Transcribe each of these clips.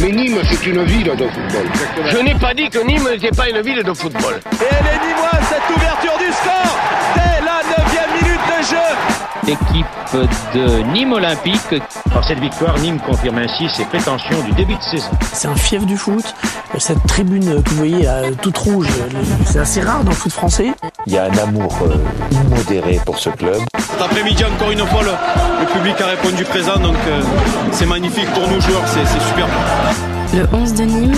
Mais Nîmes, c'est une ville de football. Je n'ai pas dit que Nîmes n'était pas une ville de football. Et elle est nîmoise, cette ouverture du score dès la 9 minute de jeu Équipe de Nîmes Olympique. Par cette victoire, Nîmes confirme ainsi ses prétentions du début de saison. C'est un fief du foot. Cette tribune que vous voyez toute rouge, c'est assez rare dans le foot français. Il y a un amour euh, immodéré pour ce club. Cet après-midi, encore une fois, le, public a répondu présent, donc euh, c'est magnifique pour nous joueurs, c'est super. Le 11 de Nîmes,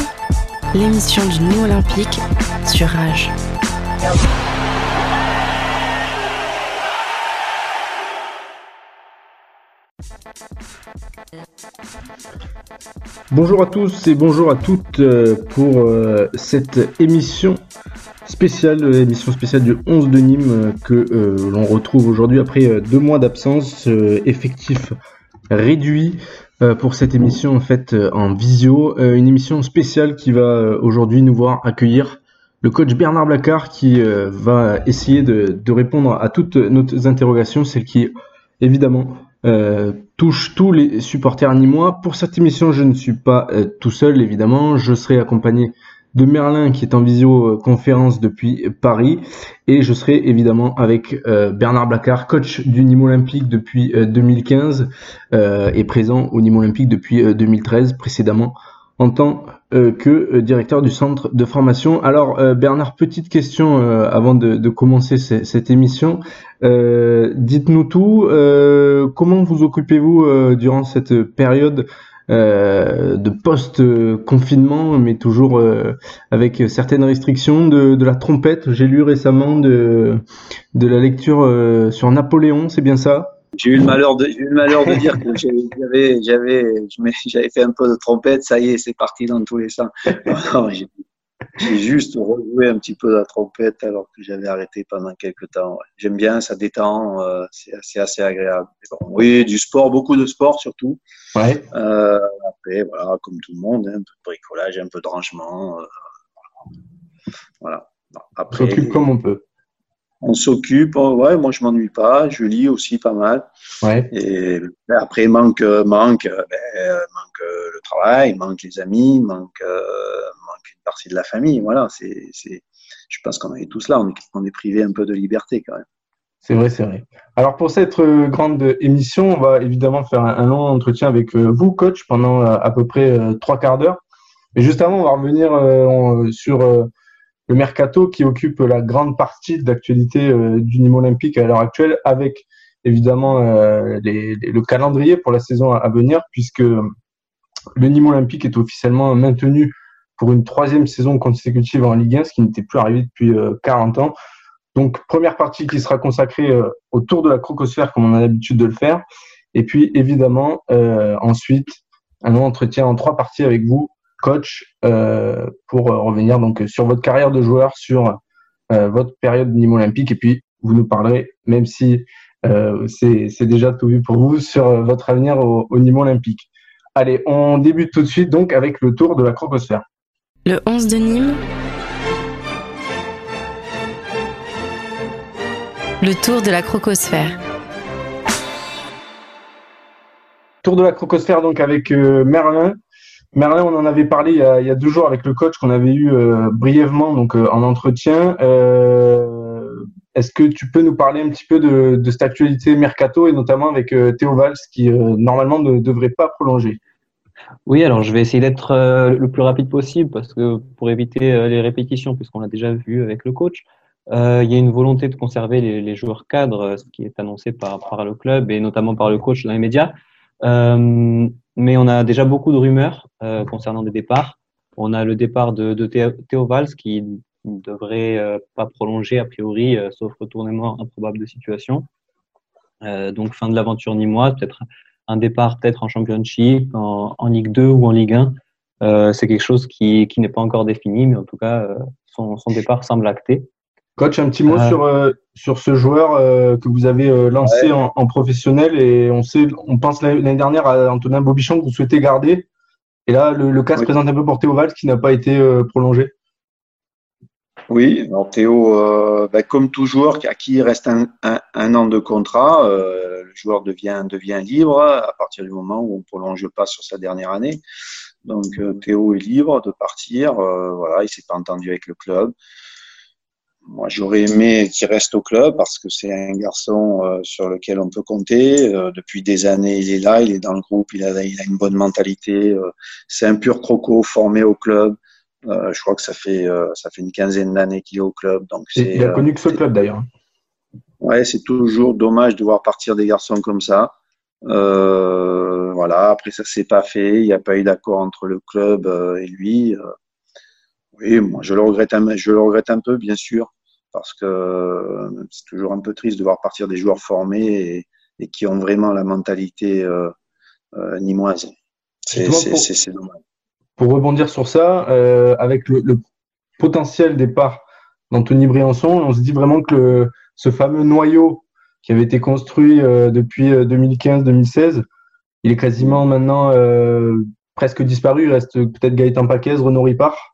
l'émission du Nîmes Olympique sur Rage. Bonjour à tous et bonjour à toutes pour cette émission spéciale, émission spéciale du 11 de Nîmes que l'on retrouve aujourd'hui après deux mois d'absence, effectif réduit pour cette émission en fait en visio, une émission spéciale qui va aujourd'hui nous voir accueillir le coach Bernard Blacard qui va essayer de, de, répondre à toutes nos interrogations, celles qui évidemment euh, touche tous les supporters nîmois. Pour cette émission, je ne suis pas euh, tout seul, évidemment. Je serai accompagné de Merlin qui est en visioconférence depuis Paris et je serai évidemment avec euh, Bernard Blacard, coach du Nîmes Olympique depuis 2015 et présent au Nîmes Olympique depuis 2013 précédemment en tant que directeur du centre de formation. Alors Bernard, petite question avant de, commencer cette émission. Euh, dites-nous tout. Euh, comment vous occupez-vous euh, durant cette période de post-confinement, mais toujours avec certaines restrictions de, la trompette? J'ai lu récemment de la lecture sur Napoléon, c'est bien ça? J'ai eu le malheur de, eu le malheur de dire que j'avais, j'avais, j'avais fait un peu de trompette. Ça y est, c'est parti dans tous les sens. J'ai juste rejoué un petit peu la trompette alors que j'avais arrêté pendant quelques temps. Ouais. J'aime bien, ça détend, euh, c'est assez agréable. Bon, oui, du sport, beaucoup de sport surtout. Ouais. Euh, après, voilà, comme tout le monde, hein, un peu de bricolage, un peu de rangement. Euh, voilà. Après, on s'occupe comme on peut. On s'occupe, ouais, moi je m'ennuie pas, je lis aussi pas mal. Ouais. Et après, manque, manque, ben, manque le travail, manque les amis, manque, manque une partie de la famille. Voilà, c'est, c'est, je pense qu'on est tous là, on est, on est privé un peu de liberté quand même. C'est vrai, c'est vrai. Alors pour cette grande émission, on va évidemment faire un, long entretien avec vous, coach, pendant à peu près trois quarts d'heure. Mais juste avant, on va revenir sur le mercato qui occupe la grande partie d'actualité du Nîmes Olympique à l'heure actuelle, avec évidemment les, le calendrier pour la saison à venir, puisque le Nîmes Olympique est officiellement maintenu pour une troisième saison consécutive en Ligue 1, ce qui n'était plus arrivé depuis 40 ans. Donc, première partie qui sera consacrée euh, autour de la crocosphère, comme on a l'habitude de le faire. Et puis, évidemment, euh, ensuite, un entretien en trois parties avec vous, coach, euh, pour revenir donc sur votre carrière de joueur, sur votre période Nîmes Olympique. Et puis, vous nous parlerez, même si c'est déjà tout vu pour vous, sur votre avenir au, au Nîmes Olympique. Allez, on débute tout de suite donc avec le tour de la crocosphère. Le 11 de Nîmes. Le tour de la crocosphère. Tour de la crocosphère donc avec euh, Merlin. Merlin, on en avait parlé il y a, deux jours avec le coach qu'on avait eu euh, brièvement donc euh, en entretien. Est-ce que tu peux nous parler un petit peu de, cette actualité mercato et notamment avec Théo Valls qui normalement ne devrait pas prolonger? Oui, alors je vais essayer d'être euh, le plus rapide possible parce que pour éviter euh, les répétitions, puisqu'on l'a déjà vu avec le coach, euh, il y a une volonté de conserver les, joueurs cadres, ce qui est annoncé par, le club et notamment par le coach dans les médias. Euh, mais on a déjà beaucoup de rumeurs euh, concernant des départs. On a le départ de, de Théo Valls qui ne devrait pas prolonger a priori, sauf retournement improbable de situation. donc fin de l'aventure ni moi, peut-être un départ peut-être en Championship, en, Ligue 2 ou en Ligue 1. Euh, c'est quelque chose qui, qui n'est pas encore défini, mais en tout cas, euh, son, son, départ semble acté. Coach, un petit mot euh, sur, euh, sur ce joueur euh, que vous avez lancé ouais. en, en, professionnel et on sait, on pense l'année dernière à Antonin Bobichon que vous souhaitez garder. Et là, le, le cas se présente un peu pour Théo Valls qui n'a pas été prolongé. Oui, Théo, bah, comme tout joueur à qui il reste un, un, un an de contrat, le joueur devient, devient libre à partir du moment où on prolonge pas sur sa dernière année. Donc euh, Théo est libre de partir. Euh, voilà, il s'est pas entendu avec le club. Moi, j'aurais aimé qu'il reste au club parce que c'est un garçon euh, sur lequel on peut compter. depuis des années, il est là, il est dans le groupe, il a, il a une bonne mentalité. c'est un pur croco formé au club. je crois que ça fait ça fait une quinzaine d'années qu'il est au club. Donc il a connu que ce club d'ailleurs. Ouais, c'est toujours dommage de voir partir des garçons comme ça. Euh, voilà. Après, ça s'est pas fait. Il n'y a pas eu d'accord entre le club euh, et lui. Euh. oui, moi, je le regrette un, je le regrette un peu, bien sûr, parce que c'est toujours un peu triste de voir partir des joueurs formés et, qui ont vraiment la mentalité nimoise. C'est dommage. Pour rebondir sur ça, avec le, le, potentiel départ d'Anthony Briançon, on se dit vraiment que le, ce fameux noyau qui avait été construit euh, depuis 2015-2016. Euh, il est quasiment maintenant euh, presque disparu. Il reste peut-être Gaëtan Paquez, Renaud Ripard.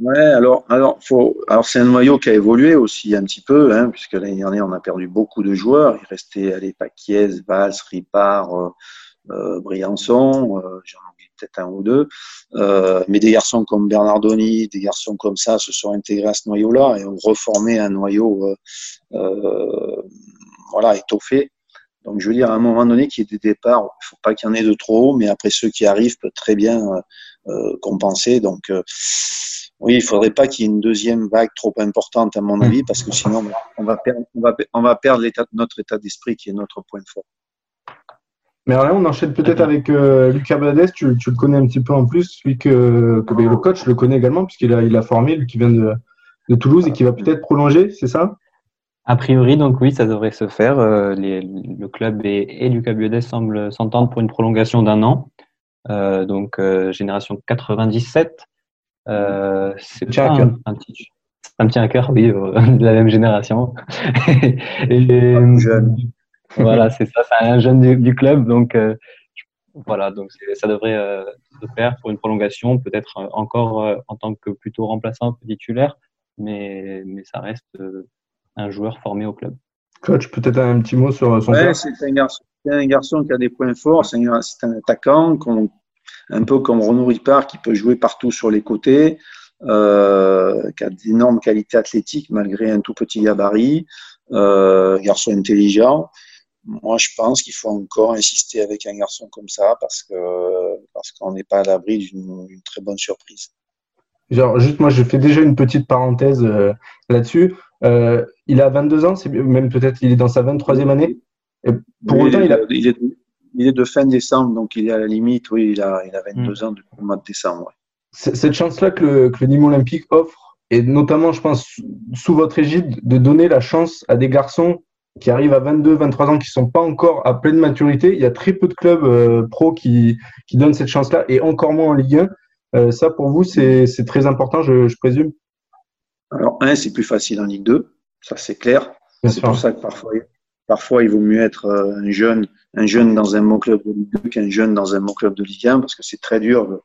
Ouais, alors, alors, faut, alors c'est un noyau qui a évolué aussi un petit peu, hein, puisque l'année dernière on a perdu beaucoup de joueurs. Il restait allez, Paquiez, Valls, Ripard, euh, Briançon, j'en oublie peut-être un ou deux. mais des garçons comme Bernardoni, des garçons comme ça se sont intégrés à ce noyau-là et ont reformé un noyau voilà, étoffé. Donc, je veux dire, à un moment donné, qu'il y ait des départs, il ne faut pas qu'il y en ait de trop, mais après, ceux qui arrivent peuvent très bien euh, euh, compenser. Donc, euh, oui, il ne faudrait pas qu'il y ait une deuxième vague trop importante, à mon avis, parce que sinon, on va perdre, on va, on va perdre l'état, notre état d'esprit qui est notre point fort. Mais alors là, on enchaîne peut-être avec Lucas Bades, tu, tu, le connais un petit peu en plus, lui que, que ben, le coach le connaît également, puisqu'il a, il a formé, lui qui vient de, de Toulouse et qui va peut-être prolonger, c'est ça? A priori, donc oui, ça devrait se faire. Euh, les, le club et, et Lucas Biodès semblent s'entendre pour une prolongation d'un an. Euh, donc euh, génération 97. Euh, c'est pas un, un, petit, un petit un cœur, oui, de la même génération. et, jeune. voilà, c'est ça, c'est un jeune du, du club, donc voilà, donc ça devrait se faire pour une prolongation, peut-être encore en tant que plutôt remplaçant que titulaire, mais mais ça reste un joueur formé au club. Coach, peut-être un petit mot sur son ouais, c'est un, garçon, un garçon qui a des points forts, c'est un, un, attaquant, un peu comme Renaud Ripard, qui peut jouer partout sur les côtés, euh, qui a d'énormes qualités athlétiques malgré un tout petit gabarit, euh, garçon intelligent. Moi, je pense qu'il faut encore insister avec un garçon comme ça parce que parce qu'on n'est pas à l'abri d'une très bonne surprise. Genre, juste moi, je fais déjà une petite parenthèse euh, là-dessus. Euh, il a 22 ans, c'est même peut-être il est dans sa 23e année. Et pour autant, il, a... il, est, il, est, de fin décembre, donc il est à la limite, oui, il a, il a 22 hmm. ans depuis le mois de décembre. Cette chance-là que le, que le Nîmes Olympique offre, et notamment, je pense, sous votre égide, de donner la chance à des garçons qui arrivent à 22, 23 ans, qui sont pas encore à pleine maturité. Il y a très peu de clubs euh, pro qui, qui donnent cette chance-là, et encore moins en Ligue 1. Euh, ça, pour vous, c'est très important, je, je présume? Alors, un, c'est plus facile en Ligue 2, ça c'est clair. C'est pour ça que parfois, parfois, il vaut mieux être euh, un jeune, un jeune dans un bon club de Ligue 2 qu'un jeune dans un bon club de Ligue 1, parce que c'est très dur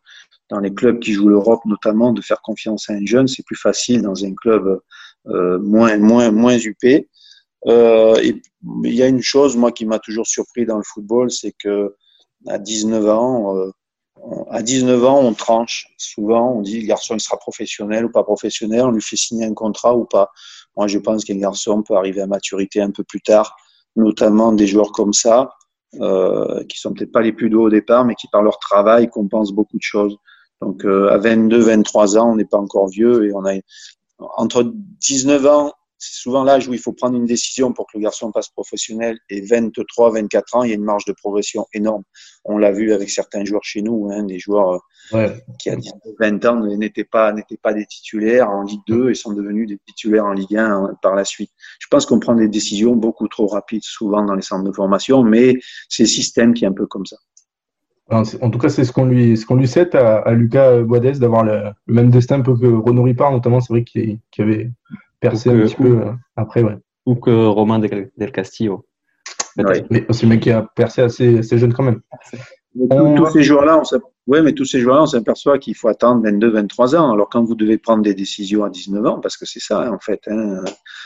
dans les clubs qui jouent l'Europe notamment de faire confiance à un jeune. C'est plus facile dans un club euh, moins, moins, moins UP. Euh, et il y a une chose, moi, qui m'a toujours surpris dans le football, c'est que à 19 ans, euh, à 19 ans, on tranche. Souvent, on dit le garçon sera professionnel ou pas professionnel, on lui fait signer un contrat ou pas. Moi, je pense qu'un garçon peut arriver à maturité un peu plus tard, notamment des joueurs comme ça, euh, qui sont peut-être pas les plus doux au départ, mais qui par leur travail compensent beaucoup de choses. Donc, euh, à 22, 23 ans, on n'est pas encore vieux et on a entre 19 ans c'est souvent l'âge où il faut prendre une décision pour que le garçon passe professionnel. Et 23, 24 ans, il y a une marge de progression énorme. On l'a vu avec certains joueurs chez nous, hein, des joueurs euh, qui à 20 ans n'étaient pas, n'étaient pas des titulaires en Ligue 2 et sont devenus des titulaires en Ligue 1 hein, par la suite. Je pense qu'on prend des décisions beaucoup trop rapides souvent dans les centres de formation, mais c'est le système qui est un peu comme ça. En tout cas, c'est ce qu'on lui, ce qu'on lui souhaite à, Lucas Boadès d'avoir le, même destin un peu que Renaud Ripard, notamment. C'est vrai qu'il avait percer un petit peu euh, après, ouais. Ou que Romain Del, Castillo. Mais aussi le mec qui a percé assez, assez jeune quand même. Mais tous, tous ces joueurs-là, on s'aperçoit ouais, mais tous ces joueurs-là, on s'aperçoit qu'il faut attendre 22, 23 ans. Alors quand vous devez prendre des décisions à 19 ans, parce que c'est ça, hein, en fait, hein,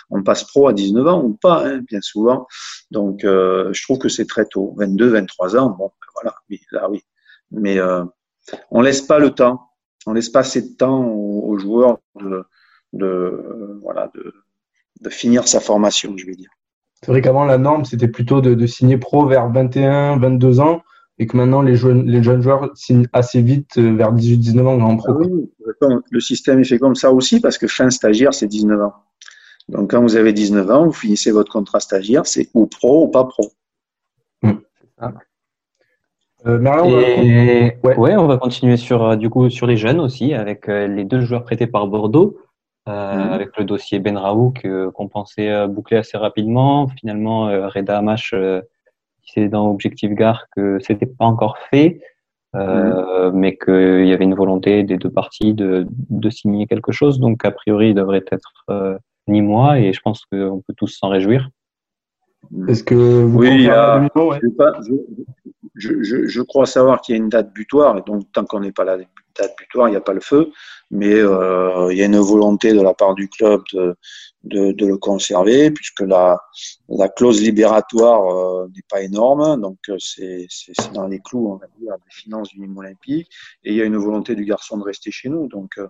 on passe pro à 19 ans ou pas, hein, bien souvent. Donc, euh, je trouve que c'est très tôt. 22, 23 ans, bon, ben voilà, oui, là, oui. Mais euh, on laisse pas le temps, on laisse pas assez de temps aux, aux joueurs de, de euh, voilà, de, de finir sa formation, je vais dire. C'est vrai qu'avant, la norme, c'était plutôt de, de, signer pro vers 21, 22 ans, et que maintenant, les jeunes, les jeunes joueurs signent assez vite euh, vers 18, 19 ans en pro. Ah oui, le système est fait comme ça aussi, parce que fin stagiaire, c'est 19 ans. Donc, quand vous avez 19 ans, vous finissez votre contrat stagiaire, c'est ou pro ou pas pro. Euh, Merlin, Et... on va... Ouais. ouais. on va continuer sur, du coup, sur les jeunes aussi, avec les deux joueurs prêtés par Bordeaux. Euh, mmh. avec le dossier Ben Raouk euh, qu'on pensait euh, boucler assez rapidement. Finalement, euh, Reda Amash c'est dans Objectif Gare que c'était pas encore fait, mmh. mais qu'il y avait une volonté des deux parties de, de, signer quelque chose. Donc, a priori, il devrait être ni moi, et je pense qu'on peut tous s'en réjouir. Est-ce que vous oui, a, ouais. je, je, je, crois savoir qu'il y a une date butoir, et donc tant qu'on n'est pas là date butoir, il n'y a pas le feu, mais euh, il y a une volonté de la part du club de, de, de le conserver, puisque la, la clause libératoire euh, n'est pas énorme, donc euh, c'est dans les clous, on va dire, des finances du Nîmes olympique, et il y a une volonté du garçon de rester chez nous, donc euh,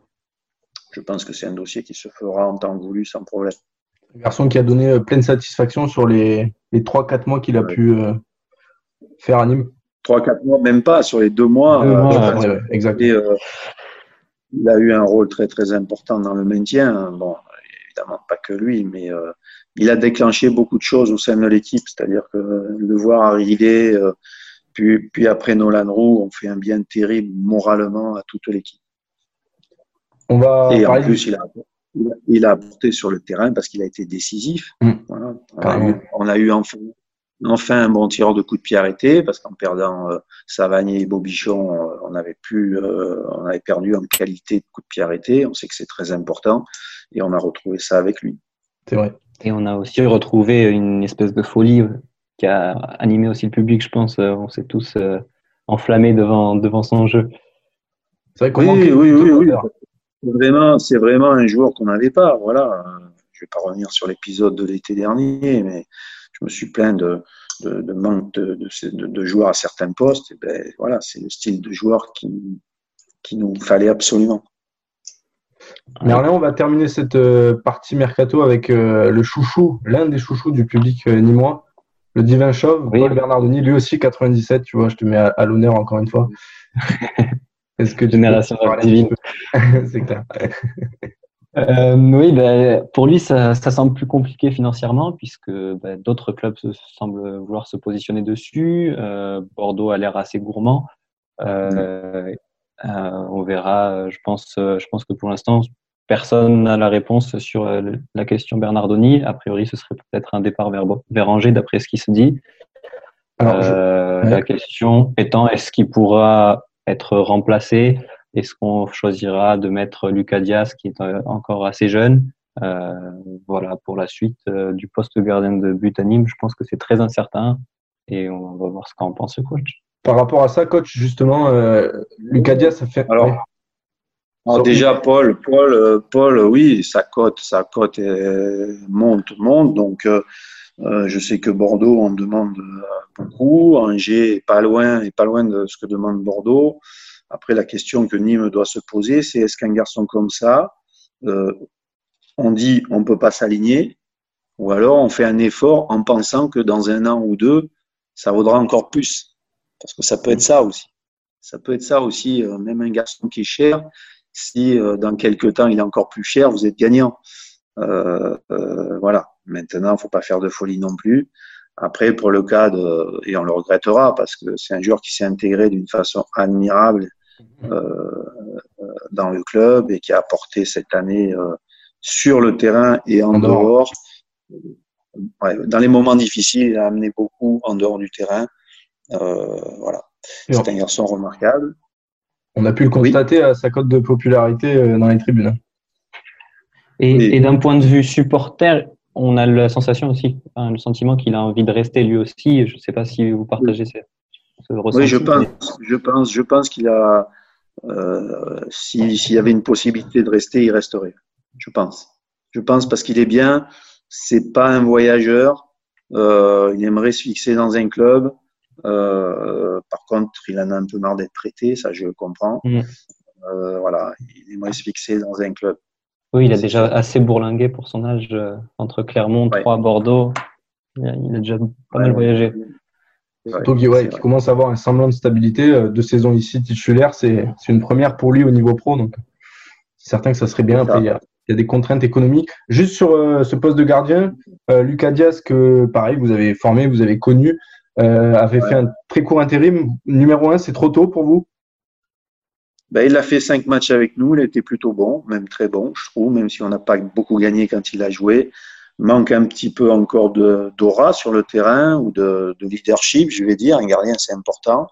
je pense que c'est un dossier qui se fera en temps voulu sans problème. Un garçon qui a donné pleine satisfaction sur les, les 3-4 mois qu'il a ouais. pu faire à Nîmes. 3-4 mois, même pas, sur les deux mois. Deux mois ouais, ouais, exact. Et, euh, il a eu un rôle très très important dans le maintien. Bon, évidemment pas que lui, mais euh, il a déclenché beaucoup de choses au sein de l'équipe. C'est-à-dire que le voir arriver, euh, puis, puis après Nolan Roux, on fait un bien terrible moralement à toute l'équipe. On va Et en plus, il a, il a, il a apporté sur le terrain parce qu'il a été décisif. Mmh. Voilà. On, a eu, on a eu enfin enfin un bon tireur de coup de pied arrêté parce qu'en perdant euh, Savanier et Bobichon, euh, on avait plus, euh, on avait perdu en qualité de coup de pied arrêté. On sait que c'est très important et on a retrouvé ça avec lui. C'est vrai. Et on a aussi retrouvé une espèce de folie qui a animé aussi le public, je pense. On s'est tous enflammés devant devant son jeu. C'est vrai qu'on oui, oui, oui, oui. Vraiment, c'est vraiment un joueur qu'on n'avait pas. Voilà. Je vais pas revenir sur l'épisode de l'été dernier, mais je me suis plaint de, de, de manque de, de, de, joueurs à certains postes. Et ben, voilà, c'est le style de joueur qui, qui nous fallait absolument. Merlin, on va terminer cette euh, partie mercato avec euh, le chouchou, l'un des chouchous du public euh, nîmois, le divin chauve, oui. Paul Bernardoni, lui aussi 97, tu vois, je te mets à, à l'honneur encore une fois. Est-ce que Génération divine. C'est clair. Euh, oui, bah, pour lui, ça, ça, semble plus compliqué financièrement puisque bah, d'autres clubs semblent vouloir se positionner dessus. Euh, Bordeaux a l'air assez gourmand. Euh, on verra. Je pense, je pense que pour l'instant, personne n'a la réponse sur la question Bernardoni. A priori, ce serait peut-être un départ vers, vers Angers, d'après ce qui se dit. Alors, je... La question étant, est-ce qu'il pourra être remplacé? Est-ce qu'on choisira de mettre Lucas Diaz, qui est euh, encore assez jeune euh, Voilà, pour la suite euh, du poste gardien de but à Nîmes, je pense que c'est très incertain et on va voir ce qu'en pense le coach. Par rapport à ça, coach, justement, euh, Lucas Diaz, ça fait. Alors, ouais. alors déjà, Paul, Paul, Paul, oui, sa cote, sa cote monte, monte. Donc, euh, je sais que Bordeaux en demande beaucoup. Angers est pas loin, est pas loin de ce que demande Bordeaux. Après, la question que Nîmes doit se poser, c'est est-ce qu'un garçon comme ça, euh, on dit on ne peut pas s'aligner, ou alors on fait un effort en pensant que dans un an ou deux, ça vaudra encore plus. Parce que ça peut être ça aussi. Ça peut être ça aussi, euh, même un garçon qui est cher, si euh, dans quelques temps il est encore plus cher, vous êtes gagnant. Euh, voilà. Maintenant, il ne faut pas faire de folie non plus. Après, pour le cas de, et on le regrettera parce que c'est un joueur qui s'est intégré d'une façon admirable dans le club et qui a apporté cette année euh, sur le terrain et en, en dehors. Ouais, dans les moments difficiles, il a amené beaucoup en dehors du terrain. Euh, voilà. C'est un garçon remarquable. On a pu le constater oui. à sa cote de popularité euh, dans les tribunes. Et, et, et d'un point de vue supporter, on a la sensation aussi, le sentiment qu'il a envie de rester lui aussi. Je ne sais pas si vous partagez oui. ça. Ressenti. Oui, je pense, je pense, je pense qu'il a. Euh, si- S'il y avait une possibilité de rester, il resterait. Je pense. Je pense parce qu'il est bien. C'est pas un voyageur. Euh, il aimerait se fixer dans un club. Euh, par contre, il en a un peu marre d'être prêté, ça je comprends. Mm. Euh, voilà, il aimerait se fixer dans un club. Oui, il a déjà assez bourlingué pour son âge euh, entre Clermont, Ouais. Troyes, Bordeaux. Il a, déjà pas mal voyagé. Ouais, vrai. commence à avoir un semblant de stabilité. euh, Deux saisons ici titulaires, c'est une première pour lui au niveau pro. Donc, c'est certain que ça serait bien. C'est ça. Après, il y a, il y a des contraintes économiques. Juste sur euh, ce poste de gardien, euh, Lucas Diaz, que pareil, vous avez formé, vous avez connu, euh, avait fait un très court intérim. Numéro un, c'est trop tôt pour vous? Ben, il a fait cinq matchs avec nous, il a été plutôt bon, même très bon, je trouve, même si on n'a pas beaucoup gagné quand il a joué. Manque un petit peu encore d'aura sur le terrain ou de, de leadership, je vais dire. Un gardien, c'est important,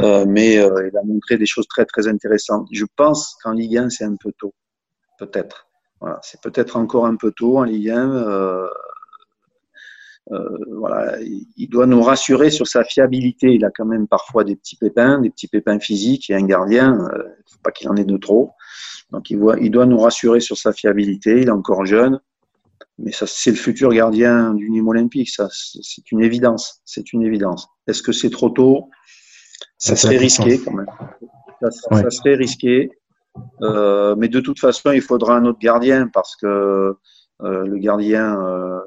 Euh, mais euh, il a montré des choses très très intéressantes. Je pense qu'en Ligue 1, c'est un peu tôt, peut-être. Voilà, c'est peut-être encore un peu tôt en Ligue 1. euh, voilà, il il doit nous rassurer sur sa fiabilité. Il a quand même parfois des petits pépins, des petits pépins physiques. Et un gardien, euh, faut pas qu'il en ait de trop. Donc il, voit, il doit nous rassurer sur sa fiabilité. Il est encore jeune, mais ça c'est le futur gardien du Nîmes Olympique. Ça, c'est une évidence. C'est une évidence. Est-ce que c'est trop tôt? Ça serait risqué quand même. Ça, ça- Ouais. ça serait risqué. Euh, mais de toute façon, il faudra un autre gardien parce que euh, le gardien, euh,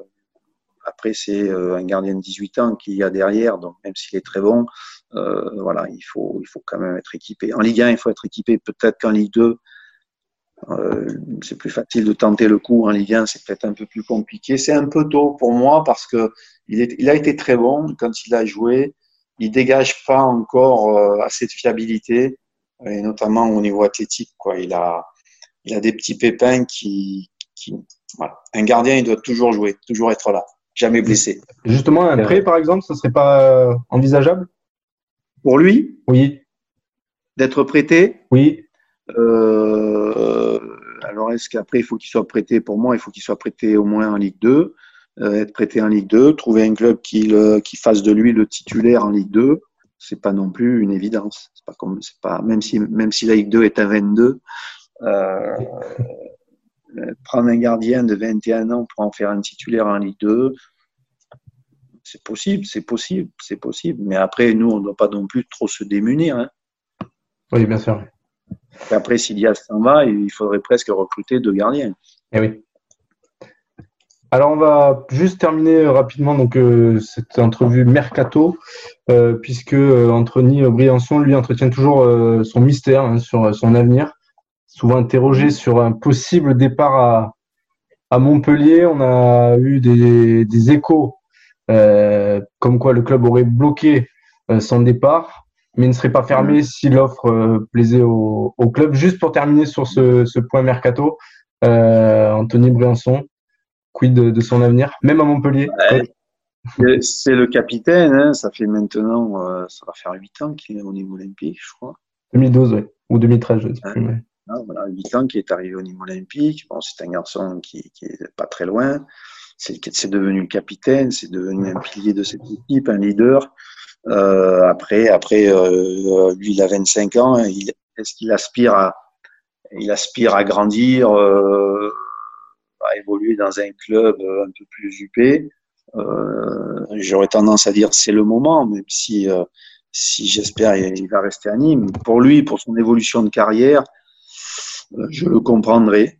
après, c'est un gardien de 18 ans qu'il y a derrière. Donc, même s'il est très bon, voilà, il faut, il faut quand même être équipé. En Ligue 1, il faut être équipé. Peut-être qu'en Ligue 2, euh, c'est plus facile de tenter le coup. En Ligue 1, c'est peut-être un peu plus compliqué. C'est un peu tôt pour moi parce que il, est, il a été très bon quand il a joué. Il dégage pas encore euh, assez de fiabilité, et notamment au niveau athlétique. Quoi. Il a, il a des petits pépins qui, qui, voilà. Un gardien, il doit toujours jouer, toujours être là, jamais blessé. Justement, un prêt, par exemple, ça serait pas euh, envisageable? Pour lui, Oui, d'être prêté, oui. Euh, alors, est-ce qu'après, il faut qu'il soit prêté Pour moi, il faut qu'il soit prêté au moins en Ligue 2. Euh, être prêté en Ligue 2, trouver un club qui, qui fasse de lui le titulaire en Ligue 2, c'est pas non plus une évidence. C'est pas comme, c'est pas, même si, même si la Ligue 2 est à 22, euh, prendre un gardien de 21 ans pour en faire un titulaire en Ligue 2, c'est possible, c'est possible, c'est possible. Mais après, nous, on ne doit pas non plus trop se démunir. Hein. Oui, bien sûr. Après, si Diaz s'en va, il faudrait presque recruter deux gardiens. Eh oui. Alors, on va juste terminer rapidement donc, euh, cette entrevue mercato, euh, puisque euh, Anthony Briançon, lui, entretient toujours son mystère hein, sur son avenir. Souvent interrogé sur un possible départ à, Montpellier. On a eu des, échos comme quoi le club aurait bloqué son départ, mais ne serait pas fermé si l'offre euh, plaisait au, au club. Juste pour terminer sur ce, ce point mercato, euh, Anthony Briançon, quid de, de son avenir, même à Montpellier Ouais. C'est le capitaine, hein, ça fait maintenant, euh, ça va faire 8 ans qu'il est au niveau olympique, je crois. 2012, ouais. ou 2013, je ne sais plus. Mais- Ah, voilà, 8 ans qu'il est arrivé au niveau olympique. Bon, c'est un garçon qui, qui est pas très loin. C'est devenu le capitaine, c'est devenu un pilier de cette équipe, un leader. Euh, après, après, euh, lui, il a 25 ans. Il, est-ce qu'il aspire à, il aspire à grandir, euh, à évoluer dans un club euh, un peu plus huppé? Euh, J'aurais tendance à dire c'est le moment, même si, euh, si j'espère il il va rester à Nîmes. Pour lui, pour son évolution de carrière, euh, je le comprendrai.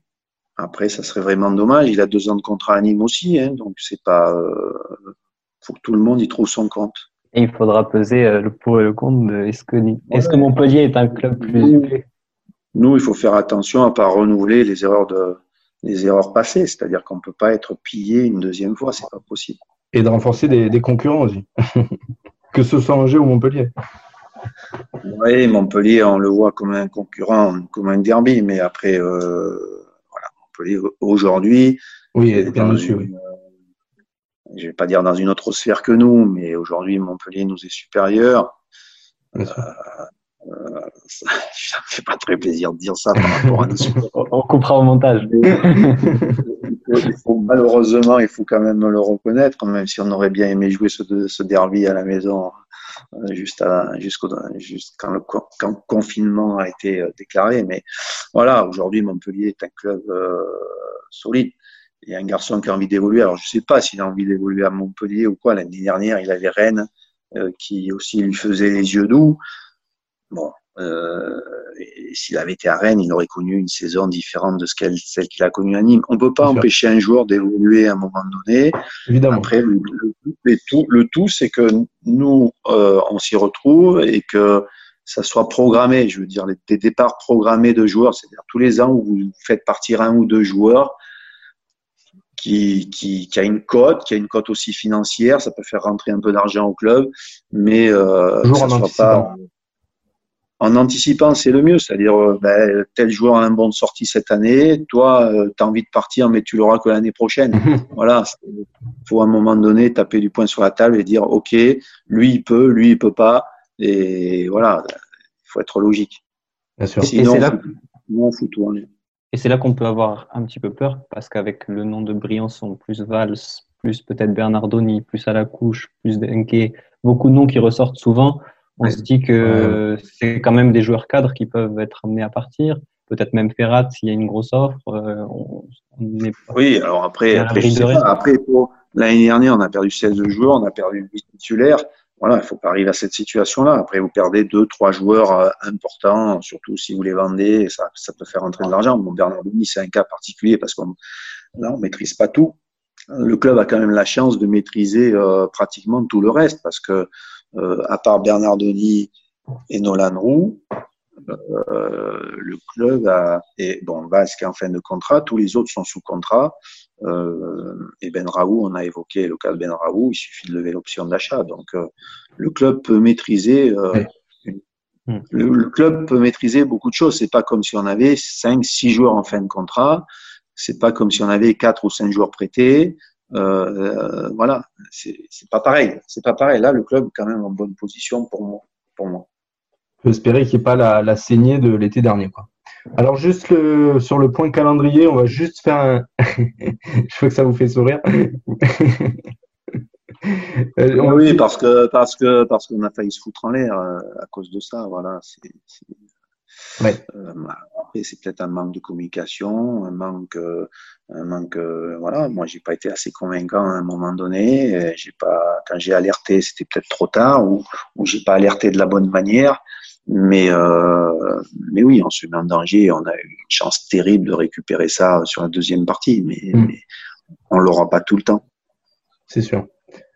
Après, ça serait vraiment dommage. Il a deux ans de contrat à Nîmes aussi, hein, donc c'est pas. Euh, que tout le monde y trouve son compte. Et il faudra peser euh, le pour et le contre de est-ce que, est-ce que Montpellier est un club plus Nous, il faut faire attention à pas renouveler les erreurs de les erreurs passées, c'est-à-dire qu'on peut pas être pillé une deuxième fois, c'est pas possible. Et de renforcer des, des concurrents aussi. que ce soit Angers ou Montpellier. Oui, Montpellier, on le voit comme un concurrent, comme un derby, mais après, euh, voilà, Montpellier aujourd'hui, Oui, est bien dans dessus, une- oui. Je vais pas dire dans une autre sphère que nous, mais aujourd'hui, Montpellier nous est supérieur. Bien sûr. Euh, ça ne fait pas très plaisir de dire ça par rapport à nous. On coupera au montage. Il faut- malheureusement, il faut quand même le reconnaître, même si on aurait bien aimé jouer ce, ce derby à la maison. Euh, juste jusqu'au, juste quand le, quand le confinement a été déclaré. Mais voilà, aujourd'hui, Montpellier est un club solide. Il y a un garçon qui a envie d'évoluer. Alors, je sais pas s'il a envie d'évoluer à Montpellier ou quoi. L'année dernière, il avait Rennes qui aussi lui faisait les yeux doux. Bon, euh, s'il avait été à Rennes, il aurait connu une saison différente de ce celle qu'il a connue à Nîmes. On ne peut pas empêcher un joueur d'évoluer à un moment donné. Évidemment. Après, le, le, tout, le tout, c'est que nous, euh, on s'y retrouve et que ça soit programmé. Je veux dire, les, des départs programmés de joueurs, c'est-à-dire tous les ans où vous faites partir un ou deux joueurs qui, qui, qui, a une cote, qui a une cote aussi financière, ça peut faire rentrer un peu d'argent au club, mais euh, Toujours ça soit pas en anticipant, c'est le mieux. C'est-à-dire, euh, ben, tel joueur a un bon de sortie cette année, toi, euh, tu as envie de partir, mais tu l'auras que l'année prochaine. voilà. Il faut à un moment donné taper du poing sur la table et dire, OK, lui, il peut, lui, il peut pas. Et voilà, il faut être logique. Bien sûr. Sinon, et c'est là, on fout tout en l'air. Et c'est là qu'on peut avoir un petit peu peur, parce qu'avec le nom de Briançon, plus Valls, plus peut-être Bernardoni, plus à la couche, plus Denke, beaucoup de noms qui ressortent souvent, on se dit que c'est quand même des joueurs cadres qui peuvent être amenés à partir. Peut-être même Ferrat s'il y a une grosse offre. euh, on- on est pas- Oui, alors après, après, je sais pas. après pour- l'année dernière, on a perdu 16 joueurs, on a perdu 8 titulaires. Voilà, il faut pas arriver à cette situation-là. Après, vous perdez deux, trois joueurs euh, importants, surtout si vous les vendez, ça, peut faire rentrer de l'argent. Bon, Bernard Denis, c'est un cas particulier parce qu'on là, on maîtrise pas tout. Le club a quand même la chance de maîtriser euh, pratiquement tout le reste parce que, euh, à part Bernard Denis et Nolan Roux, euh, le club a, et bon, est en fin de contrat, tous les autres sont sous contrat. Euh, et Ben Raoult, on a évoqué le cas de Ben Raoult, il suffit de lever l'option d'achat. Donc, euh, le club peut maîtriser. euh, une- Hmm. le, le club peut maîtriser beaucoup de choses. C'est pas comme si on avait cinq, six joueurs en fin de contrat. C'est pas comme si on avait quatre ou cinq joueurs prêtés. Euh, voilà, c'est c'est pas pareil. C'est pas pareil. Là, le club est quand même en bonne position pour moi. Pour moi. Peut espérer qu'il n'y ait pas la, la saignée de l'été dernier. Quoi. Alors, juste le- sur le point calendrier, on va juste faire un. Je vois que ça vous fait sourire. Euh, on- Oui, parce que parce que parce qu'on a failli se foutre en l'air euh, à cause de ça. Voilà. c'est- Ouais. Euh, après, c'est peut-être un manque de communication, un manque, un manque. voilà. Moi, j'ai pas été assez convaincant à un moment donné. J'ai pas. Quand j'ai alerté, c'était peut-être trop tard ou ou j'ai pas alerté de la bonne manière. Mais euh, mais oui, on se met en danger. On a eu une chance terrible de récupérer ça sur la deuxième partie, mais, Mm. mais on l'aura pas tout le temps. C'est sûr.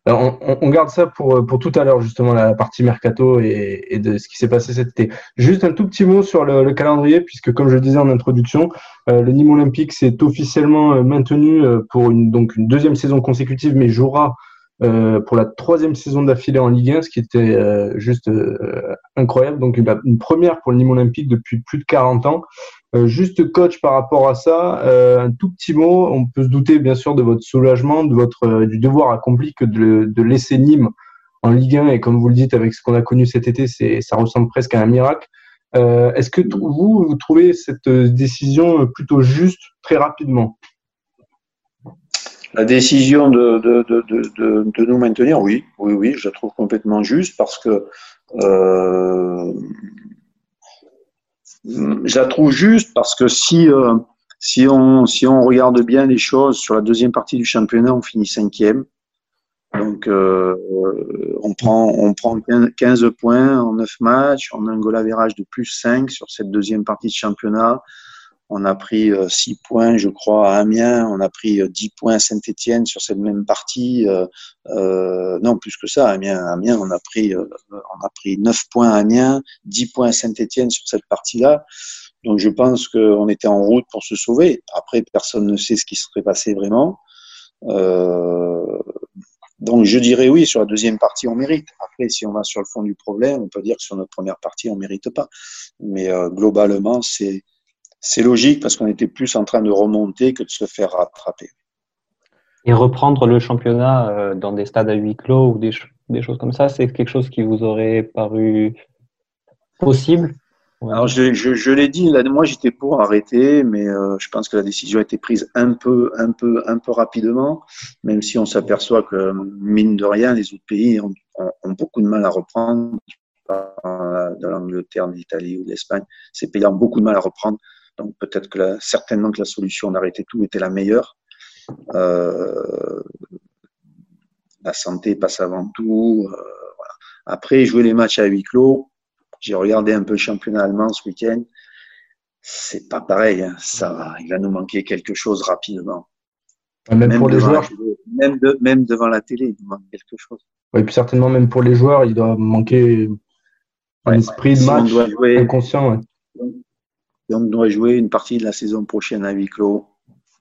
Alors, on, garde ça pour, pour tout à l'heure, justement, la partie mercato et, et de ce qui s'est passé cet été. Juste un tout petit mot sur le, le calendrier, puisque comme je le disais en introduction, euh, le Nîmes Olympique s'est officiellement euh, maintenu euh, pour une, donc une deuxième saison consécutive, mais jouera euh, pour la troisième saison d'affilée en Ligue 1, ce qui était euh, juste euh, incroyable. Donc une, une première pour le Nîmes Olympique depuis plus de 40 ans. Euh, juste coach par rapport à ça, euh, un tout petit mot. On peut se douter bien sûr de votre soulagement, de votre du devoir accompli que de, de laisser Nîmes en Ligue 1 et comme vous le dites avec ce qu'on a connu cet été, c'est ça ressemble presque à un miracle. Est-ce que vous vous trouvez cette décision plutôt juste très rapidement? La décision de, de, de, de, nous maintenir, oui, oui, oui, je la trouve complètement juste parce que euh, je la trouve juste parce que si euh, si on si on regarde bien les choses sur la deuxième partie du championnat, on finit cinquième. Donc euh, on prend on prend 15 points en 9 matchs, on a un goal average de plus 5 sur cette deuxième partie de championnat. On a pris 6 points, je crois, à Amiens. On a pris 10 points à Saint-Etienne sur cette même partie. Euh, euh, non, plus que ça. À Amiens, à Amiens on, a pris, euh, on a pris 9 points à Amiens, 10 points à Saint-Etienne sur cette partie-là. Donc je pense qu'on était en route pour se sauver. Après, personne ne sait ce qui serait passé vraiment. Euh, donc je dirais oui, sur la deuxième partie, on mérite. Après, si on va sur le fond du problème, on peut dire que sur notre première partie, on mérite pas. Mais euh, globalement, c'est c'est logique parce qu'on était plus en train de remonter que de se faire rattraper. Et reprendre le championnat euh, dans des stades à huis clos ou des, des choses comme ça, c'est quelque chose qui vous aurait paru possible? Alors je, je, je l'ai dit, là, moi j'étais pour arrêter, mais euh, je pense que la décision a été prise un peu, un peu, un peu rapidement, même si on s'aperçoit que mine de rien, les autres pays ont, ont, ont beaucoup de mal à reprendre. De l'Angleterre, de l'Italie ou de l'Espagne, ces pays ont beaucoup de mal à reprendre. Donc peut-être que la, certainement que la solution d'arrêter tout était la meilleure. Euh, la santé passe avant tout. Euh, voilà. Après, jouer les matchs à huis clos, j'ai regardé un peu le championnat allemand ce week-end. C'est pas pareil. Hein. Ça va, il va nous manquer quelque chose rapidement. Même, même pour les joueurs. Même, de, même devant la télé, il nous manque quelque chose. Oui, puis certainement même pour les joueurs, il doit manquer un ouais, esprit de si match jouer, inconscient. Ouais. Et on doit jouer une partie de la saison prochaine à huis clos.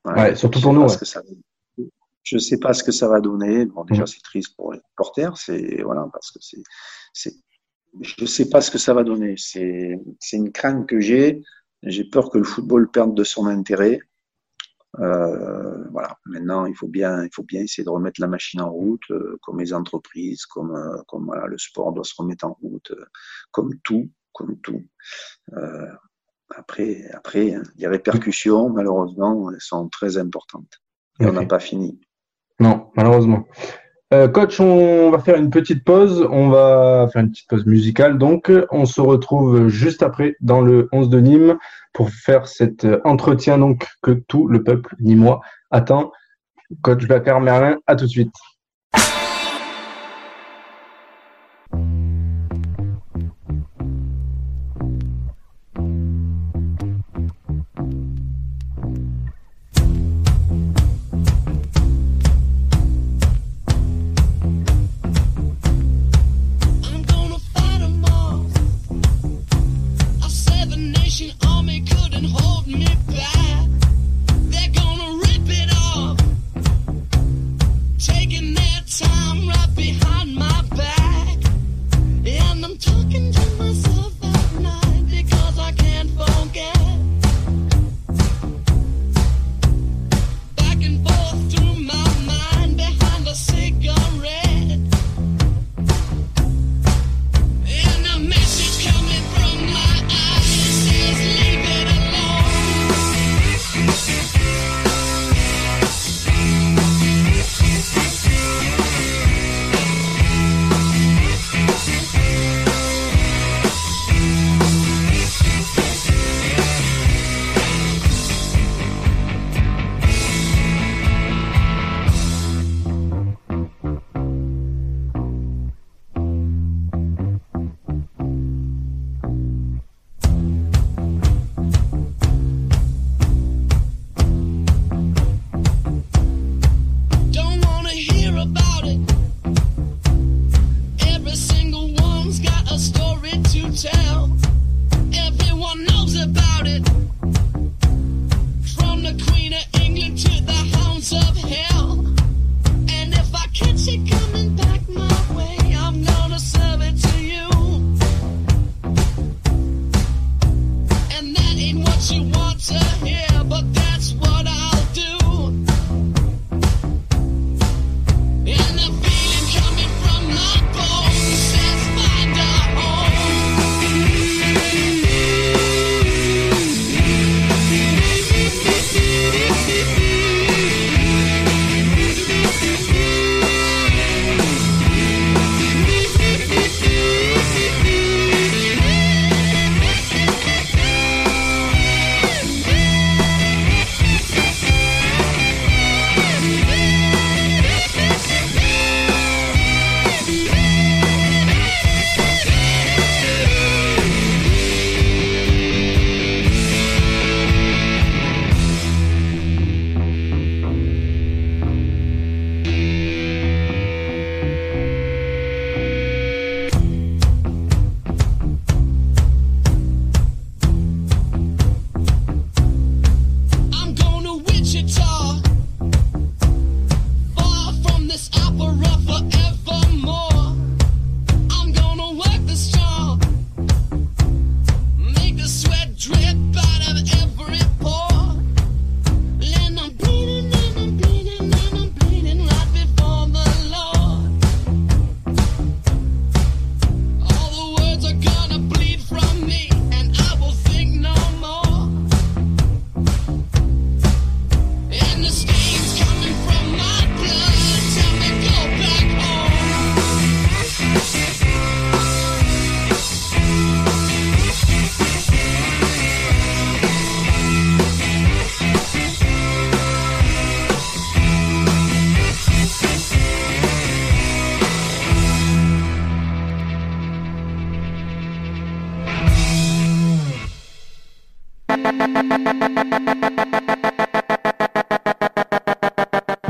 Ouais, surtout pour nous. Ça, je sais pas ce que ça va donner. Bon, déjà, mmh. c'est triste pour les porteurs. C'est, voilà, parce que c'est, je sais pas ce que ça va donner. C'est, c'est une crainte que j'ai. J'ai peur que le football perde de son intérêt. Euh, voilà. Maintenant, il faut bien, il faut bien essayer de remettre la machine en route, euh, comme les entreprises, comme, euh, comme voilà, le sport doit se remettre en route, comme tout, comme tout. Après, après, les répercussions, malheureusement, elles sont très importantes. Et okay. on n'a pas fini. Non, malheureusement. Euh, coach, on va faire une petite pause. On va faire une petite pause musicale. Donc, on se retrouve juste après dans le 11 de Nîmes pour faire cet entretien donc que tout le peuple nîmois attend. Coach Bakar Merlin, à tout de suite.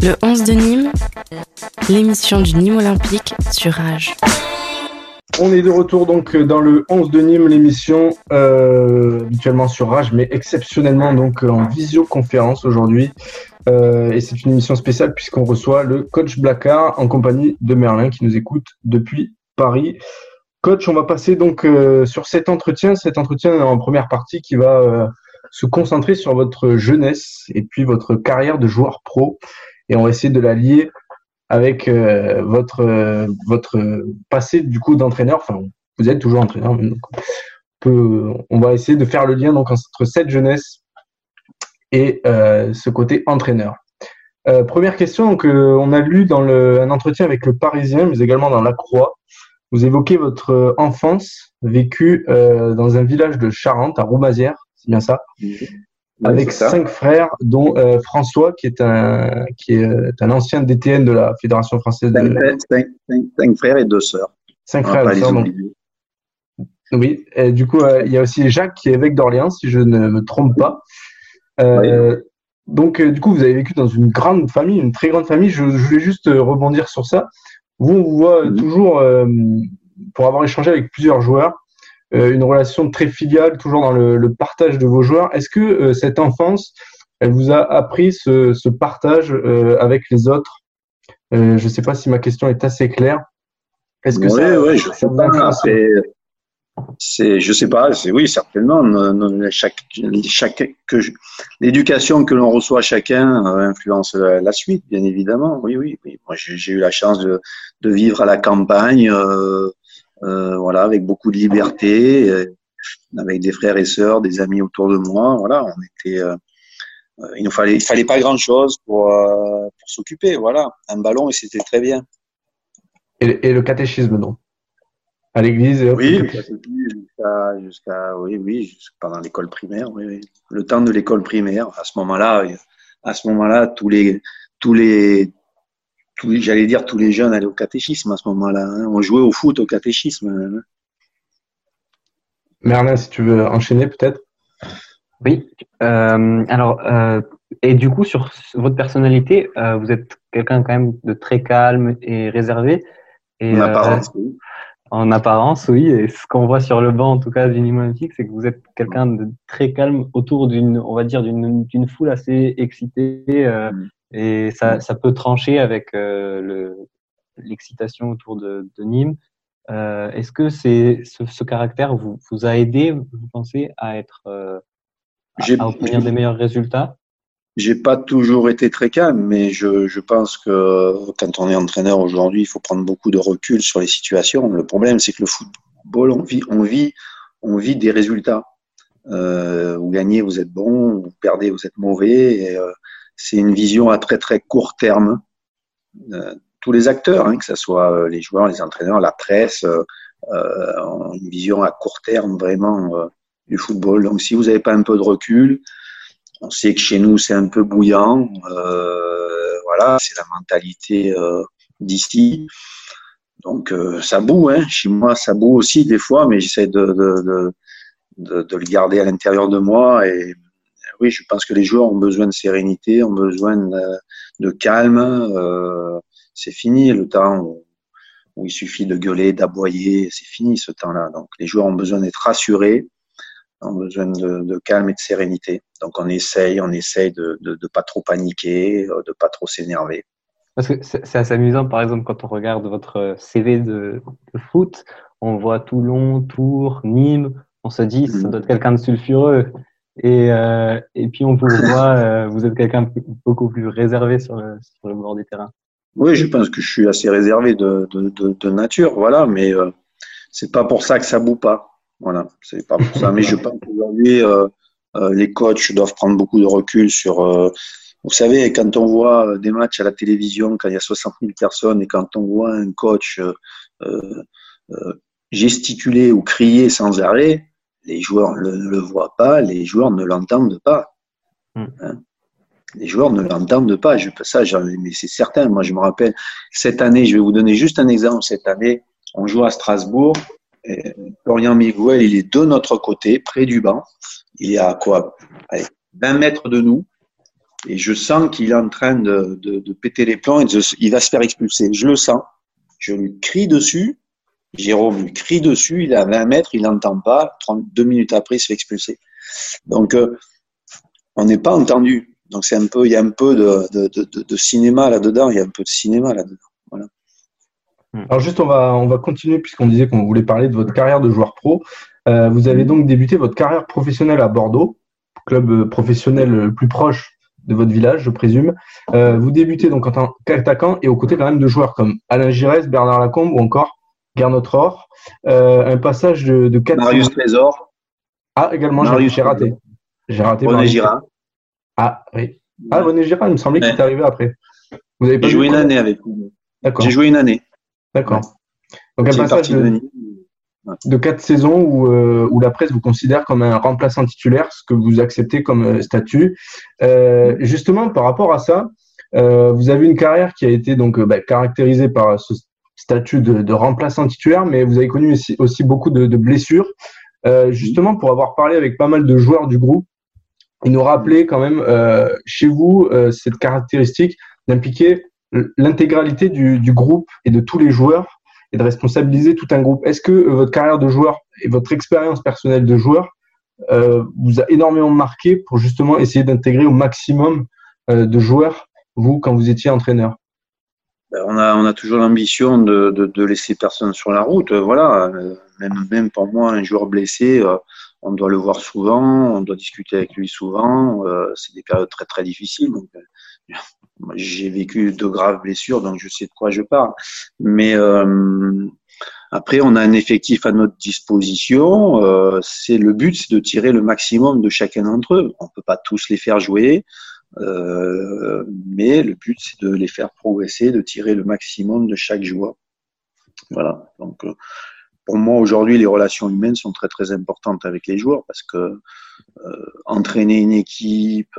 Le 11 de Nîmes, l'émission du Nîmes Olympique sur Rage. On est de retour donc dans le 11 de Nîmes, l'émission euh, habituellement sur Rage, mais exceptionnellement donc en visioconférence aujourd'hui. Euh, et c'est une émission spéciale puisqu'on reçoit le coach Blacard en compagnie de Merlin qui nous écoute depuis Paris. Coach, on va passer donc euh, sur cet entretien, cet entretien en première partie qui va se concentrer sur votre jeunesse et puis votre carrière de joueur pro. Et on va essayer de la lier avec euh, votre euh, votre passé du coup d'entraîneur. Enfin, vous êtes toujours entraîneur. donc on, va essayer de faire le lien donc entre cette jeunesse et euh, ce côté entraîneur. Première question, euh, on a lu dans un entretien avec le Parisien, mais également dans La Croix, vous évoquez votre enfance vécue dans un village de Charente, à Roubazières, c'est bien ça? Avec cinq frères, dont euh, François, qui est un qui est euh, un ancien DTN de la Fédération française de Cinq, frères- cinq- cinq- cinq frères et deux sœurs. cinq On frères et les sœurs. donc- oui, et du coup, euh, il y a aussi Jacques qui est évêque d'Orléans, si je ne me trompe pas. Euh, Donc, du coup, vous avez vécu dans une grande famille, une très grande famille. Je, je voulais juste rebondir sur ça. Vous, on vous voit Mhm. toujours, pour avoir échangé avec plusieurs joueurs, une relation très filiale, toujours dans le, le partage de vos joueurs. Est-ce que euh, cette enfance, elle vous a appris ce, ce partage euh, avec les autres? Euh, Je ne sais pas si ma question est assez claire. Est-ce que Oui, ça, oui, je sais pas. C'est, je sais pas. C'est oui, certainement. Chaque, chaque, que l'éducation que l'on reçoit chacun euh, influence la, la suite, bien évidemment. Oui, oui, oui. Moi, j'ai, eu la chance de, de vivre à la campagne, euh, euh, voilà, avec beaucoup de liberté, euh, avec des frères et sœurs, des amis autour de moi. Voilà, on était. euh, euh, il ne fallait, il fallait pas grand chose pour, euh, pour s'occuper. Voilà, un ballon et c'était très bien. Et, et le catéchisme, donc? À l'église Oui, jusqu'à, jusqu'à, oui, oui, jusqu'à pendant l'école primaire, oui, oui. Le temps de l'école primaire, à ce moment-là, à ce moment-là, tous les, tous les- j'allais dire tous les jeunes allaient au catéchisme à ce moment-là. hein. On jouait au foot au catéchisme. hein. Merlin, si tu veux enchaîner peut-être? Oui. Euh, alors, euh, et du coup, sur votre personnalité, euh, vous êtes quelqu'un quand même de très calme et réservé. Et, En euh, apparence, oui. en apparence, oui. Et ce qu'on voit sur le banc, en tout cas, du Nîmes Olympique, c'est que vous êtes quelqu'un de très calme autour d'une, on va dire, d'une d'une foule assez excitée. euh, Mm. Et ça, ça peut trancher avec euh, le l'excitation autour de, de Nîmes. Euh, Est-ce que c'est ce, ce caractère vous, vous a aidé, vous pensez, à être euh, à, obtenir des meilleurs résultats? J'ai pas toujours été très calme, mais je, je pense que quand on est entraîneur aujourd'hui, il faut prendre beaucoup de recul sur les situations. Le problème, c'est que le football, on vit, on vit, on vit des résultats. Euh, vous gagnez, vous êtes bon, vous perdez, vous êtes mauvais. et, c'est une vision à très très court terme. Euh, tous les acteurs, hein, que ce soit euh, les joueurs, les entraîneurs, la presse, euh, ont une vision à court terme vraiment du football. Donc, si vous n'avez pas un peu de recul, on sait que chez nous, c'est un peu bouillant. Voilà, c'est la mentalité d'ici. Donc, ça boue. Hein. Chez moi, ça boue aussi des fois, mais j'essaie de, de le garder à l'intérieur de moi. Et oui, je pense que les joueurs ont besoin de sérénité, ont besoin de, de calme. Euh, c'est fini le temps où, où il suffit de gueuler, d'aboyer. C'est fini ce temps-là. Donc, les joueurs ont besoin d'être rassurés ont besoin de, de, calme et de sérénité. Donc on essaye, on essaye de ne pas trop paniquer, de pas trop s'énerver. Parce que c'est assez amusant, par exemple, quand on regarde votre CV de, de, foot, on voit Toulon, Tours, Nîmes, on se dit, ça doit être quelqu'un de sulfureux. Et, euh, et puis on vous voit, euh, vous êtes quelqu'un beaucoup plus réservé sur le, sur le bord du terrain. Oui, je pense que je suis assez réservé de, de, de nature, voilà, mais euh, c'est pas pour ça que ça boue pas. Voilà, c'est pas pour ça. Mais je pense qu'aujourd'hui, euh, euh, les coachs doivent prendre beaucoup de recul sur. Vous savez, quand on voit des matchs à la télévision, quand il y a 60 000 personnes, et quand on voit un coach gesticuler ou crier sans arrêt, les joueurs ne le, le, voient pas, les joueurs ne l'entendent pas. Hein les joueurs ne l'entendent pas. Je, ça, mais c'est certain. Moi, je me rappelle cette année. Je vais vous donner juste un exemple. Cette année, on joue à Strasbourg. Et Florian Miguel, il est de notre côté, près du banc. Il est à quoi? Allez, 20 mètres de nous. Et je sens qu'il est en train de, de, de péter les plombs et de, il va se faire expulser. Je le sens. Je lui crie dessus. Jérôme lui crie dessus. Il est à 20 mètres, il n'entend pas. 32 minutes après, il se fait expulser. Donc, euh, on n'est pas entendu. Donc, c'est un peu, il y a un peu de, de, de, de cinéma là-dedans. Il y a un peu de cinéma là-dedans. Voilà. Alors juste, on va, on va continuer puisqu'on disait qu'on voulait parler de votre carrière de joueur pro. Euh, vous avez donc débuté votre carrière professionnelle à Bordeaux, club euh, professionnel le plus proche de votre village, je présume. Euh, vous débutez donc en tant qu'attaquant et aux côtés quand même de joueurs comme Alain Giresse, Bernard Lacombe ou encore Gernot Rohr. Euh, un passage de, de 4 Marius Trésor. Ah, également, j'ai raté. J'ai raté. René Girard. Ah, oui. Ah, René Girard, il me semblait qu'il est arrivé après. Vous avez pas joué une année avec vous. D'accord. J'ai joué une année. D'accord. Donc un passage de, de quatre saisons où, euh, où la presse vous considère comme un remplaçant titulaire, ce que vous acceptez comme euh, statut. Euh, justement, par rapport à ça, euh, vous avez une carrière qui a été donc bah, caractérisée par ce statut de, remplaçant titulaire, mais vous avez connu aussi, beaucoup de, blessures. justement, pour avoir parlé avec pas mal de joueurs du groupe, ils nous rappelaient quand même chez vous cette caractéristique d'impliquer l'intégralité du, groupe et de tous les joueurs et de responsabiliser tout un groupe. Est-ce que euh, votre carrière de joueur et votre expérience personnelle de joueur euh, vous a énormément marqué pour justement essayer d'intégrer au maximum euh, de joueurs, vous, quand vous étiez entraîneur? On a, on a toujours l'ambition de, de, de, laisser personne sur la route. Voilà, même, même pour moi, un joueur blessé, on doit le voir souvent, on doit discuter avec lui souvent. C'est des périodes très très difficiles. Donc, j'ai vécu de graves blessures, donc je sais de quoi je parle. Mais euh, après, on a un effectif à notre disposition. Euh, c'est le but, c'est de tirer le maximum de chacun d'entre eux. On peut pas tous les faire jouer, euh, mais le but, c'est de les faire progresser, de tirer le maximum de chaque joueur. Voilà. Donc, euh, pour moi, aujourd'hui, les relations humaines sont très très importantes avec les joueurs parce que euh, entraîner une équipe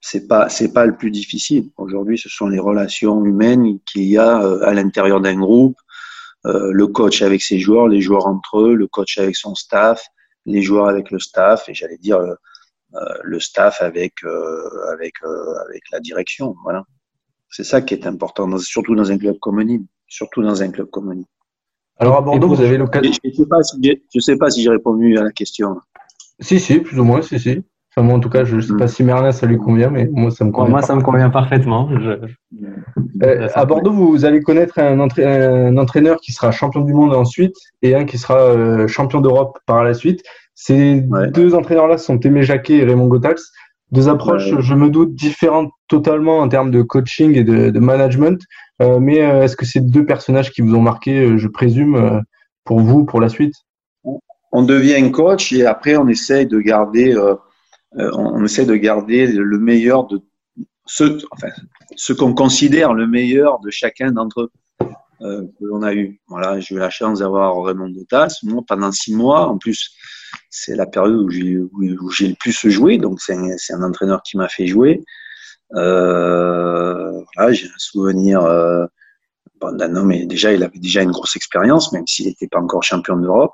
c'est pas pas le plus difficile. Aujourd'hui, ce sont les relations humaines qu'il y a euh, à l'intérieur d'un groupe, euh, le coach avec ses joueurs, les joueurs entre eux, le coach avec son staff, les joueurs avec le staff, et j'allais dire euh, le staff avec avec avec la direction. Voilà, c'est ça qui est important, surtout dans un club communal, surtout dans un club communal. Alors à Bordeaux, vous avez l'occasion. Je ne sais pas si je sais pas si j'ai répondu à la question. Si si, plus ou moins, si si moi, en tout cas, je ne sais pas si Merlin, ça lui convient, mais moi, ça me convient. moi, ça me convient parfaitement. Euh, à Bordeaux, vous allez connaître un, entraîneur qui sera champion du monde ensuite et un qui sera euh, champion d'Europe par la suite. Ces deux entraîneurs-là sont Aimé Jacquet et Raymond Gotax. Deux approches, je me doute, différentes totalement en termes de coaching et de, management. Euh, mais est-ce que c'est deux personnages qui vous ont marqué, je présume, pour vous, pour la suite? On devient coach et après, on essaye de garder euh, on, essaie de garder le meilleur de ce, enfin, ce qu'on considère le meilleur de chacun d'entre eux euh, que l'on a eu. Voilà, j'ai eu la chance d'avoir Raymond Dotas, moi, pendant six mois. En plus, c'est la période où j'ai, le plus joué, donc c'est un, entraîneur qui m'a fait jouer. Euh, voilà, j'ai un souvenir euh, bon, d'un homme, mais déjà, il avait déjà une grosse expérience, même s'il n'était pas encore champion d'Europe.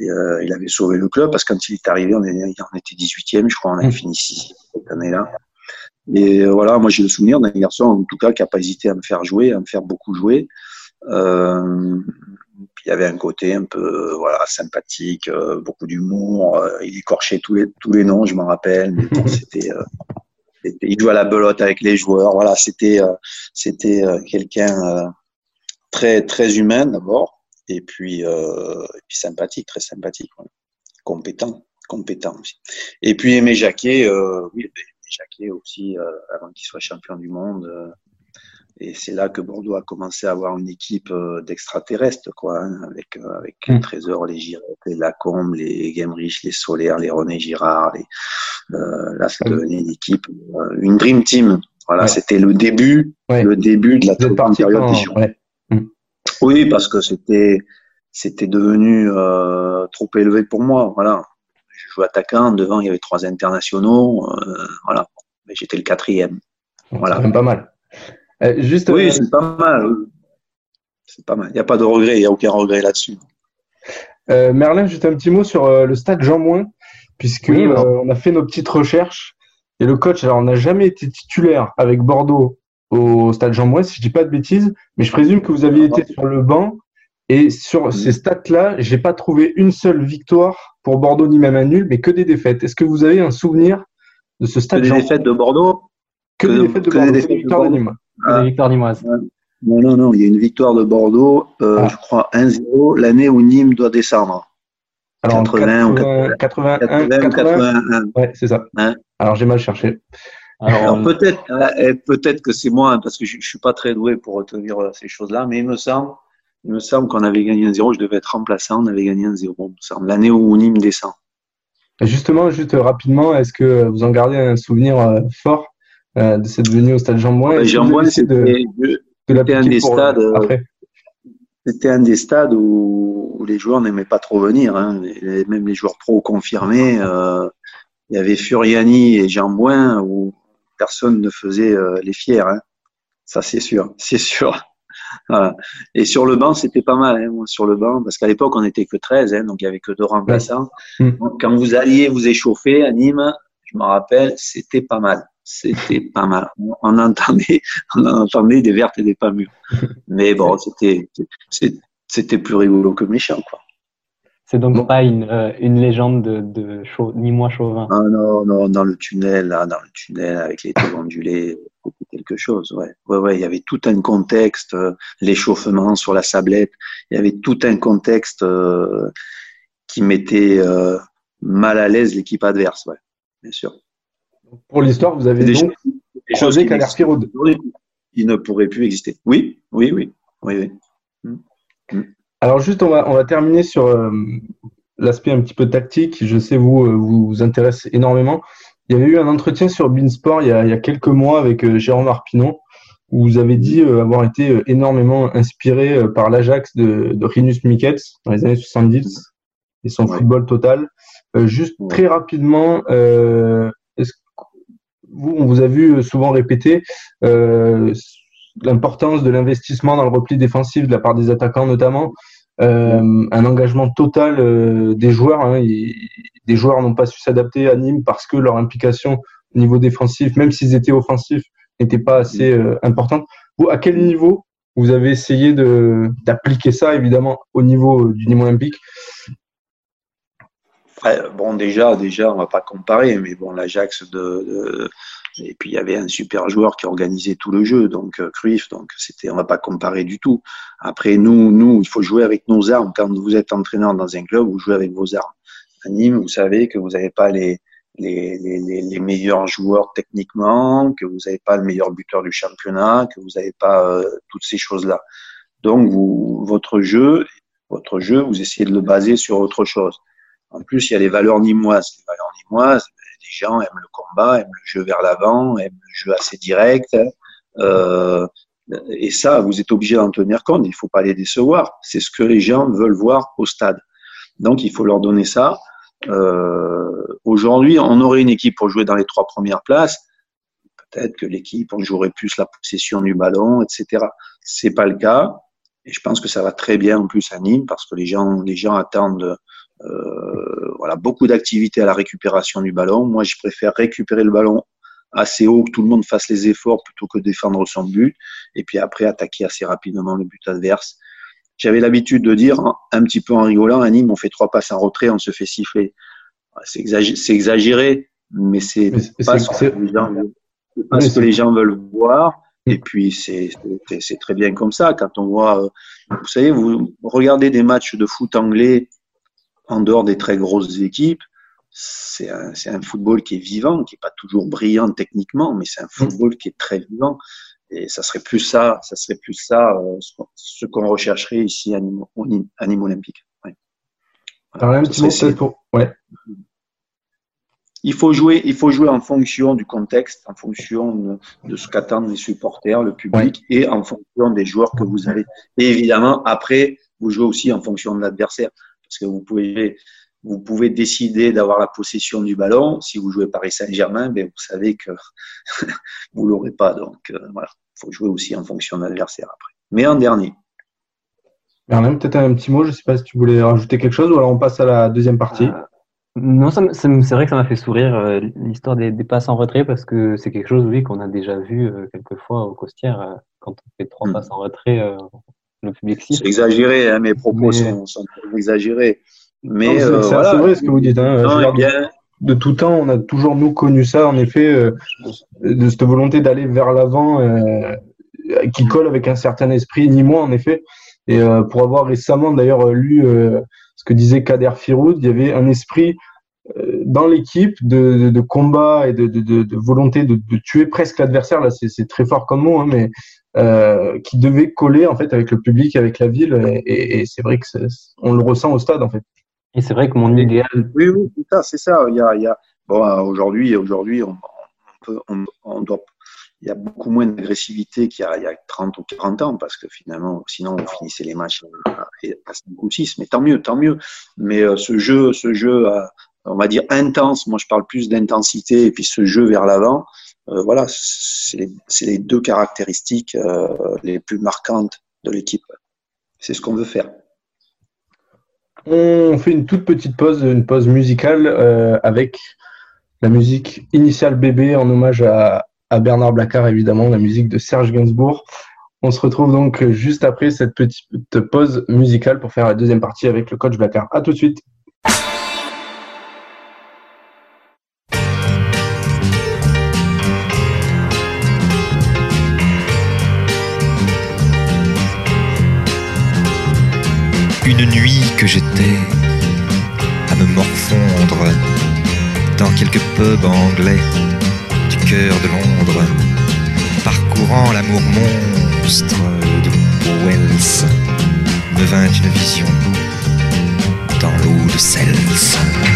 Euh, il avait sauvé le club parce que quand il est arrivé, on, est, on était 18e, je crois, on avait mm. fini 6 cette année-là. Et voilà, moi j'ai le souvenir d'un garçon, en tout cas, qui n'a pas hésité à me faire jouer, à me faire beaucoup jouer. Euh, il y avait un côté un peu voilà sympathique, euh, beaucoup d'humour. Euh, il écorchait tous les tous les noms, je m'en rappelle. Mais bon, c'était il jouait à la belote avec les joueurs. Voilà, c'était c'était quelqu'un très très humain d'abord et puis, euh, et puis sympathique, très sympathique, ouais. compétent, compétent aussi. Et puis Aimé Jacquet, euh, oui, Aimé Jacquet aussi, euh, avant qu'il soit champion du monde. Euh, et c'est là que Bordeaux a commencé à avoir une équipe euh, d'extraterrestres, quoi, hein, avec avec les mmh. Trésors, les Girard, les Lacombe, les Gamerich, les Solaires, les René Girard. Les, là, ça devenait une équipe, une dream team. Voilà, ouais. c'était le début, ouais. le début de la période des ouais. Oui, parce que c'était c'était devenu euh, trop élevé pour moi. Voilà, je jouais attaquant. Devant, il y avait trois internationaux. Euh, voilà, mais j'étais le quatrième. Voilà. Même pas mal. Euh, juste. Oui, c'est pas mal. C'est pas mal. Il n'y a pas de regret. Il n'y a aucun regret là-dessus. Euh, Merlin, juste un petit mot sur le stade Jean Moins. puisque euh, on a fait nos petites recherches et le coach, alors on n'a jamais été titulaire avec Bordeaux au stade Jean Mouet, si je dis pas de bêtises, mais je présume que vous aviez été sur le banc et sur ces stats-là, j'ai pas trouvé une seule victoire pour Bordeaux ni même un nul, mais que des défaites. Est-ce que vous avez un souvenir de ce stade Que des défaites de Bordeaux? Que, des défaites de Bordeaux, des victoires de Nîmes. Que des victoires nîmoises. Non, non, non, il y a une victoire de Bordeaux, euh, Ah. je crois 1-0, l'année où Nîmes doit descendre. Alors, en 80 ou 80, 81, 80, 81. Ouais, c'est ça. Hein? Alors, j'ai mal cherché. Alors, peut-être, euh, peut-être que c'est moi, parce que je, je suis pas très doué pour retenir euh, ces choses-là, mais il me semble, il me semble qu'on avait gagné un 0, je devais être remplaçant, on avait gagné un 0, il me semble, l'année où Nîmes descend. Justement, juste euh, rapidement, est-ce que vous en gardez un souvenir euh, fort? Euh, de cette venue au stade Jean que Jean de, c'était de un des stades, C'était un des stades où, où les joueurs n'aimaient pas trop venir. Hein. Les- même les joueurs pro confirmés. euh, il y avait Furiani et Jean Bouin où personne ne faisait euh, les fiers. Hein. Ça, c'est sûr. C'est sûr. Voilà. Et sur le banc, c'était pas mal. Hein, sur le banc, parce qu'à l'époque, on n'était que 13, hein, donc il y avait que deux remplaçants. Mm. Donc, quand vous alliez vous échauffer à Nîmes, je me rappelle, c'était pas mal. C'était pas mal. On entendait, on entendait des vertes et des pas mûres. Mais bon, c'était, c'était plus rigolo que méchant, quoi. C'est donc pas une, euh, une légende de, de Chau- Nîmois chauvin. Ah non, non, dans le tunnel, là, dans le tunnel, avec les taux ondulés, c'était quelque chose, ouais. Ouais, ouais, il y avait tout un contexte, euh, l'échauffement sur la sablette, il y avait tout un contexte euh, qui mettait euh, mal à l'aise l'équipe adverse, ouais, bien sûr. Pour l'histoire, vous avez Des donc choses- des choses. Il ne pourrait plus exister. Oui, oui, oui, oui, oui. Alors juste, on va, on va terminer sur euh, l'aspect un petit peu tactique. Je sais, vous, euh, vous vous intéresse énormément. Il y avait eu un entretien sur Beansport il y a, il y a quelques mois avec euh, Jérôme Arpinon, où vous avez dit avoir été énormément inspiré par l'Ajax de, de Rinus dans les années 70 et son football total. Juste très rapidement, est-ce que vous, on vous a vu souvent répéter euh, l'importance de l'investissement dans le repli défensif de la part des attaquants notamment, euh, un engagement total euh, des joueurs. Hein, des joueurs n'ont pas su s'adapter à Nîmes parce que leur implication au niveau défensif, même s'ils étaient offensifs, n'était pas assez euh, importante. Vous, à quel niveau vous avez essayé d'appliquer ça, évidemment, au niveau euh, du Nîmes olympique? Bon, déjà, déjà, on va pas comparer, mais bon, l'Ajax de, et puis il y avait un super joueur qui organisait tout le jeu, donc euh, Cruyff, donc c'était, on va pas comparer du tout. Après, nous, nous, il faut jouer avec nos armes. Quand vous êtes entraîneur dans un club, vous jouez avec vos armes. À Nîmes, vous savez que vous n'avez pas les, les, les, meilleurs joueurs techniquement, que vous n'avez pas le meilleur buteur du championnat, que vous n'avez pas euh, toutes ces choses-là. Donc, votre jeu, votre jeu, vous essayez de le baser sur autre chose. En plus, il y a les valeurs nîmoises. Les valeurs nîmoises, ben, les gens aiment le combat, aiment le jeu vers l'avant, aiment le jeu assez direct. Euh, et ça, vous êtes obligé d'en tenir compte. Il ne faut pas les décevoir. C'est ce que les gens veulent voir au stade. Donc, il faut leur donner ça. Euh, Aujourd'hui, on aurait une équipe pour jouer dans les trois premières places. Peut-être que l'équipe, on jouerait plus la possession du ballon, etc. C'est pas le cas. Et je pense que ça va très bien en plus à Nîmes parce que les gens, les gens attendent voilà, beaucoup d'activité à la récupération du ballon. Moi, je préfère récupérer le ballon assez haut, que tout le monde fasse les efforts plutôt que défendre son but, et puis après attaquer assez rapidement le but adverse. J'avais l'habitude de dire, un petit peu en rigolant, à Nîmes, on fait trois passes en retrait, on se fait siffler. C'est exagéré, mais c'est pas ce que les gens, pas ce que les gens veulent voir. Et puis c'est très bien comme ça. Quand on voit, euh, vous savez, vous regardez des matchs de foot anglais en dehors des très grosses équipes, c'est un, football qui est vivant, qui est pas toujours brillant techniquement, mais c'est un football qui est très vivant. Et ça serait plus ça, ça serait plus ça, euh, ce qu'on- rechercherait ici à Nîmes, à Nîmes Olympique. Ouais. Un petit mot pour. Ouais. Il faut jouer, il faut jouer en fonction du contexte, en fonction de, de ce qu'attendent les supporters, le public, et en fonction des joueurs que vous avez. Et évidemment, après, vous jouez aussi en fonction de l'adversaire, parce que vous pouvez, vous pouvez décider d'avoir la possession du ballon. Si vous jouez Paris Saint-Germain, ben vous savez que vous l'aurez pas. Donc euh, voilà, il faut jouer aussi en fonction de l'adversaire après. Mais en dernier. Merlin, peut-être un petit mot, je sais pas si tu voulais rajouter quelque chose ou alors on passe à la deuxième partie. Non, ça me- c'est vrai que ça m'a fait sourire euh, l'histoire des, des passes en retrait parce que c'est quelque chose, oui, qu'on a déjà vu euh, quelques fois au Costière. euh, quand on fait trois passes en retrait, euh, le public siffle. C'est exagéré, hein, mes propos Mais- sont, sont exagérés. Mais Non, c'est euh, c'est voilà. assez vrai ce que vous dites. Hein. Non, bien, de tout temps, on a toujours nous connu ça, en effet, euh, de cette volonté d'aller vers l'avant, euh, qui colle avec un certain esprit, ni moi en effet. Et euh, pour avoir récemment d'ailleurs lu euh, ce que disait Kader Firoud, il y avait un esprit euh, dans l'équipe de, de, de combat et de, de, de, de volonté de, de tuer presque l'adversaire. Là, c'est c'est très fort comme mot, hein, mais euh, qui devait coller en fait avec le public, avec la ville. Et, et- et c'est vrai que on le ressent au stade en fait. Et c'est vrai que mon idéal, Oui, oui, c'est ça, c'est ça. Il y a, il y a, bon, aujourd'hui, aujourd'hui, on, on peut, on, on doit, il y a beaucoup moins d'agressivité qu'il y a, il y a 30 ou 40 ans, parce que finalement, sinon, on finissait les matchs à, à 5 ou 6, mais tant mieux, tant mieux. Mais euh, ce jeu, ce jeu, euh, on va dire intense, moi je parle plus d'intensité, et puis ce jeu vers l'avant, euh, voilà, c'est les, deux caractéristiques euh, les plus marquantes de l'équipe. C'est ce qu'on veut faire. On fait une toute petite pause, une pause musicale euh, avec la musique initiale bébé en hommage à, à Bernard Blacard, évidemment, la musique de Serge Gainsbourg. On se retrouve donc juste après cette petite pause musicale pour faire la deuxième partie avec le coach Blacard. À tout de suite. Une nuit que j'étais à me morfondre dans quelques pubs anglais du cœur de Londres, parcourant l'amour monstre de Wells, me vint une vision dans l'eau de Cels.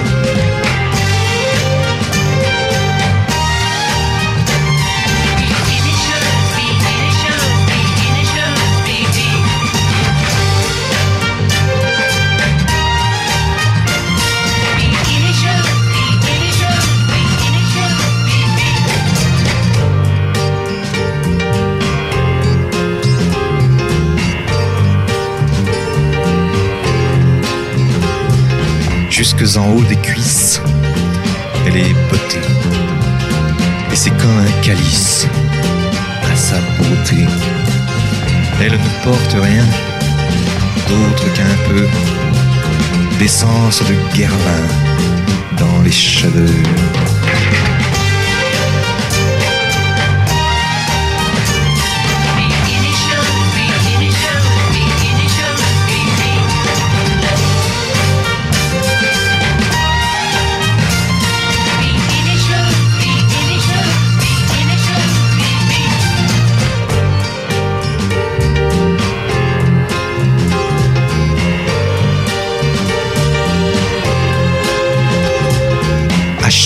Jusques en haut des cuisses. Elle est bottée. Et c'est comme un calice à sa beauté. Elle ne porte rien d'autre qu'un peu d'essence de guervin dans les cheveux.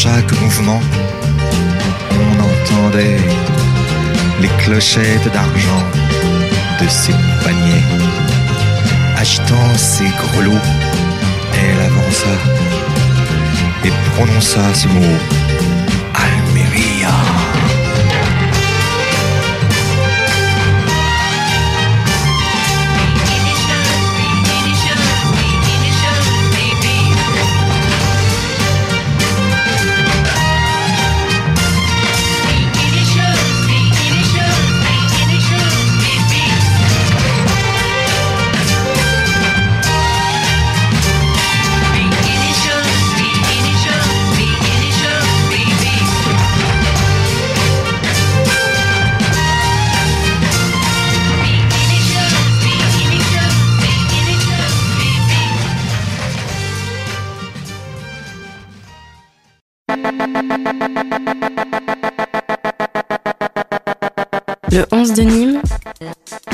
Chaque mouvement, on entendait les clochettes d'argent de ses paniers. Agitant ses grelots, elle avança et prononça ce mot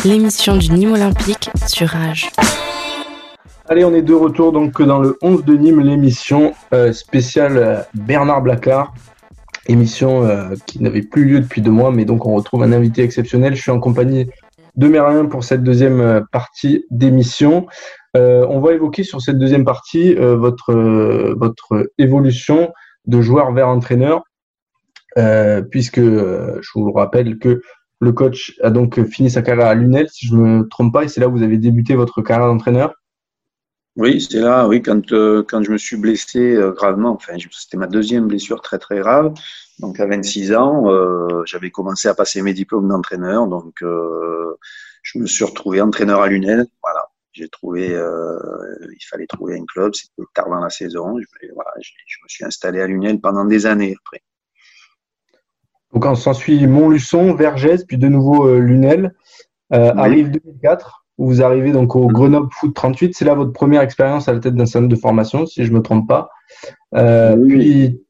l'émission du Nîmes Olympique sur Rage. Allez, on est de retour donc dans le 11 de Nîmes, l'émission euh, spéciale euh, Bernard Blacard. Émission euh, qui n'avait plus lieu depuis deux mois, mais donc on retrouve un invité exceptionnel. Je suis en compagnie de Merlin pour cette deuxième partie d'émission. On va évoquer sur cette deuxième partie votre, évolution de joueur vers entraîneur, puisque je vous rappelle que le coach a donc fini sa carrière à Lunel, si je me trompe pas, et c'est là où vous avez débuté votre carrière d'entraîneur? Oui, c'est là, oui, quand, euh, je me suis blessé euh, gravement, enfin, c'était ma deuxième blessure très très grave. Donc à 26 ans, euh, j'avais commencé à passer mes diplômes d'entraîneur, donc je me suis retrouvé entraîneur à Lunel. Voilà, j'ai trouvé, il fallait trouver un club, c'était tard dans la saison. Je me suis installé à Lunel pendant des années après. Donc on s'ensuit Montluçon, Vergès, puis de nouveau euh, Lunel. Euh, Oui. Arrive 2004, où vous arrivez donc au Grenoble Foot 38. C'est là votre première expérience à la tête d'un centre de formation, si je me trompe pas. Euh, Oui. Puis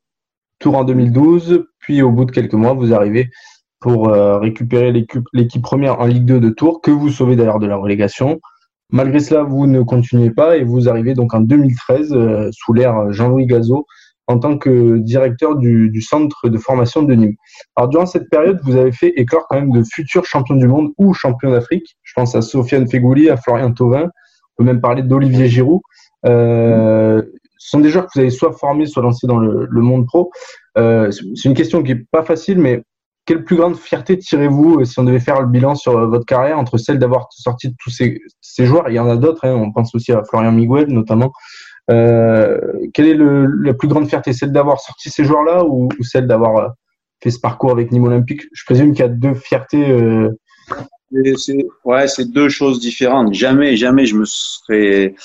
Tour en 2012, puis au bout de quelques mois, vous arrivez pour euh, récupérer l'équipe l'équipe première en Ligue 2 de Tours, que vous sauvez d'ailleurs de la relégation. Malgré cela, vous ne continuez pas et vous arrivez donc en 2013 euh, sous l'ère Jean-Louis Gazot en tant que directeur du, centre de formation de Nîmes. Alors durant cette période, vous avez fait éclore quand même de futurs champions du monde ou champions d'Afrique. Je pense à Sofiane Fegouli, à Florian Thauvin. On peut même parler d'Olivier Giroud. Euh, ce sont des joueurs que vous avez soit formés, soit lancés dans le, monde pro. Euh, c'est une question qui est pas facile, mais quelle plus grande fierté tirez-vous euh, si on devait faire le bilan sur votre carrière entre celle d'avoir sorti tous ces, ces joueurs? Il y en a d'autres. hein, on pense aussi à Florian Miguel notamment. Euh, quelle est le, la plus grande fierté Celle d'avoir sorti ces joueurs-là ou, ou celle d'avoir euh, fait ce parcours avec Nîmes Olympique? Je présume qu'il y a deux fiertés. euh, ouais, c'est deux choses différentes. Jamais, jamais je me serais,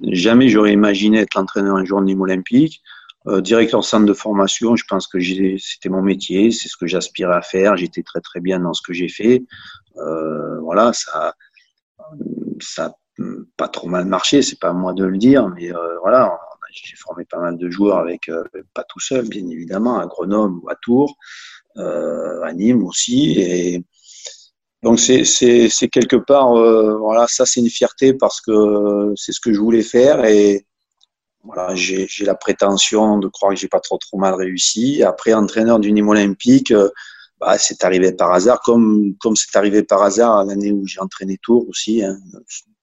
jamais j'aurais imaginé être l'entraîneur un jour de Nîmes Olympique. Euh, directeur centre de formation, je pense que c'était mon métier, c'est ce que j'aspirais à faire. J'étais très très bien dans ce que j'ai fait. Euh, voilà, ça, ça pas trop mal marché. C'est pas à moi de le dire, mais euh, voilà, j'ai formé pas mal de joueurs avec, euh, pas tout seul, bien évidemment, à Grenoble ou à Tours, euh, à Nîmes aussi, et donc c'est quelque part voilà ça c'est une fierté parce que c'est ce que je voulais faire et voilà j'ai la prétention de croire que j'ai pas trop trop mal réussi. Après entraîneur du Nîmes Olympique, bah, c'est arrivé par hasard comme comme c'est arrivé par hasard l'année où j'ai entraîné Tours aussi. Hein,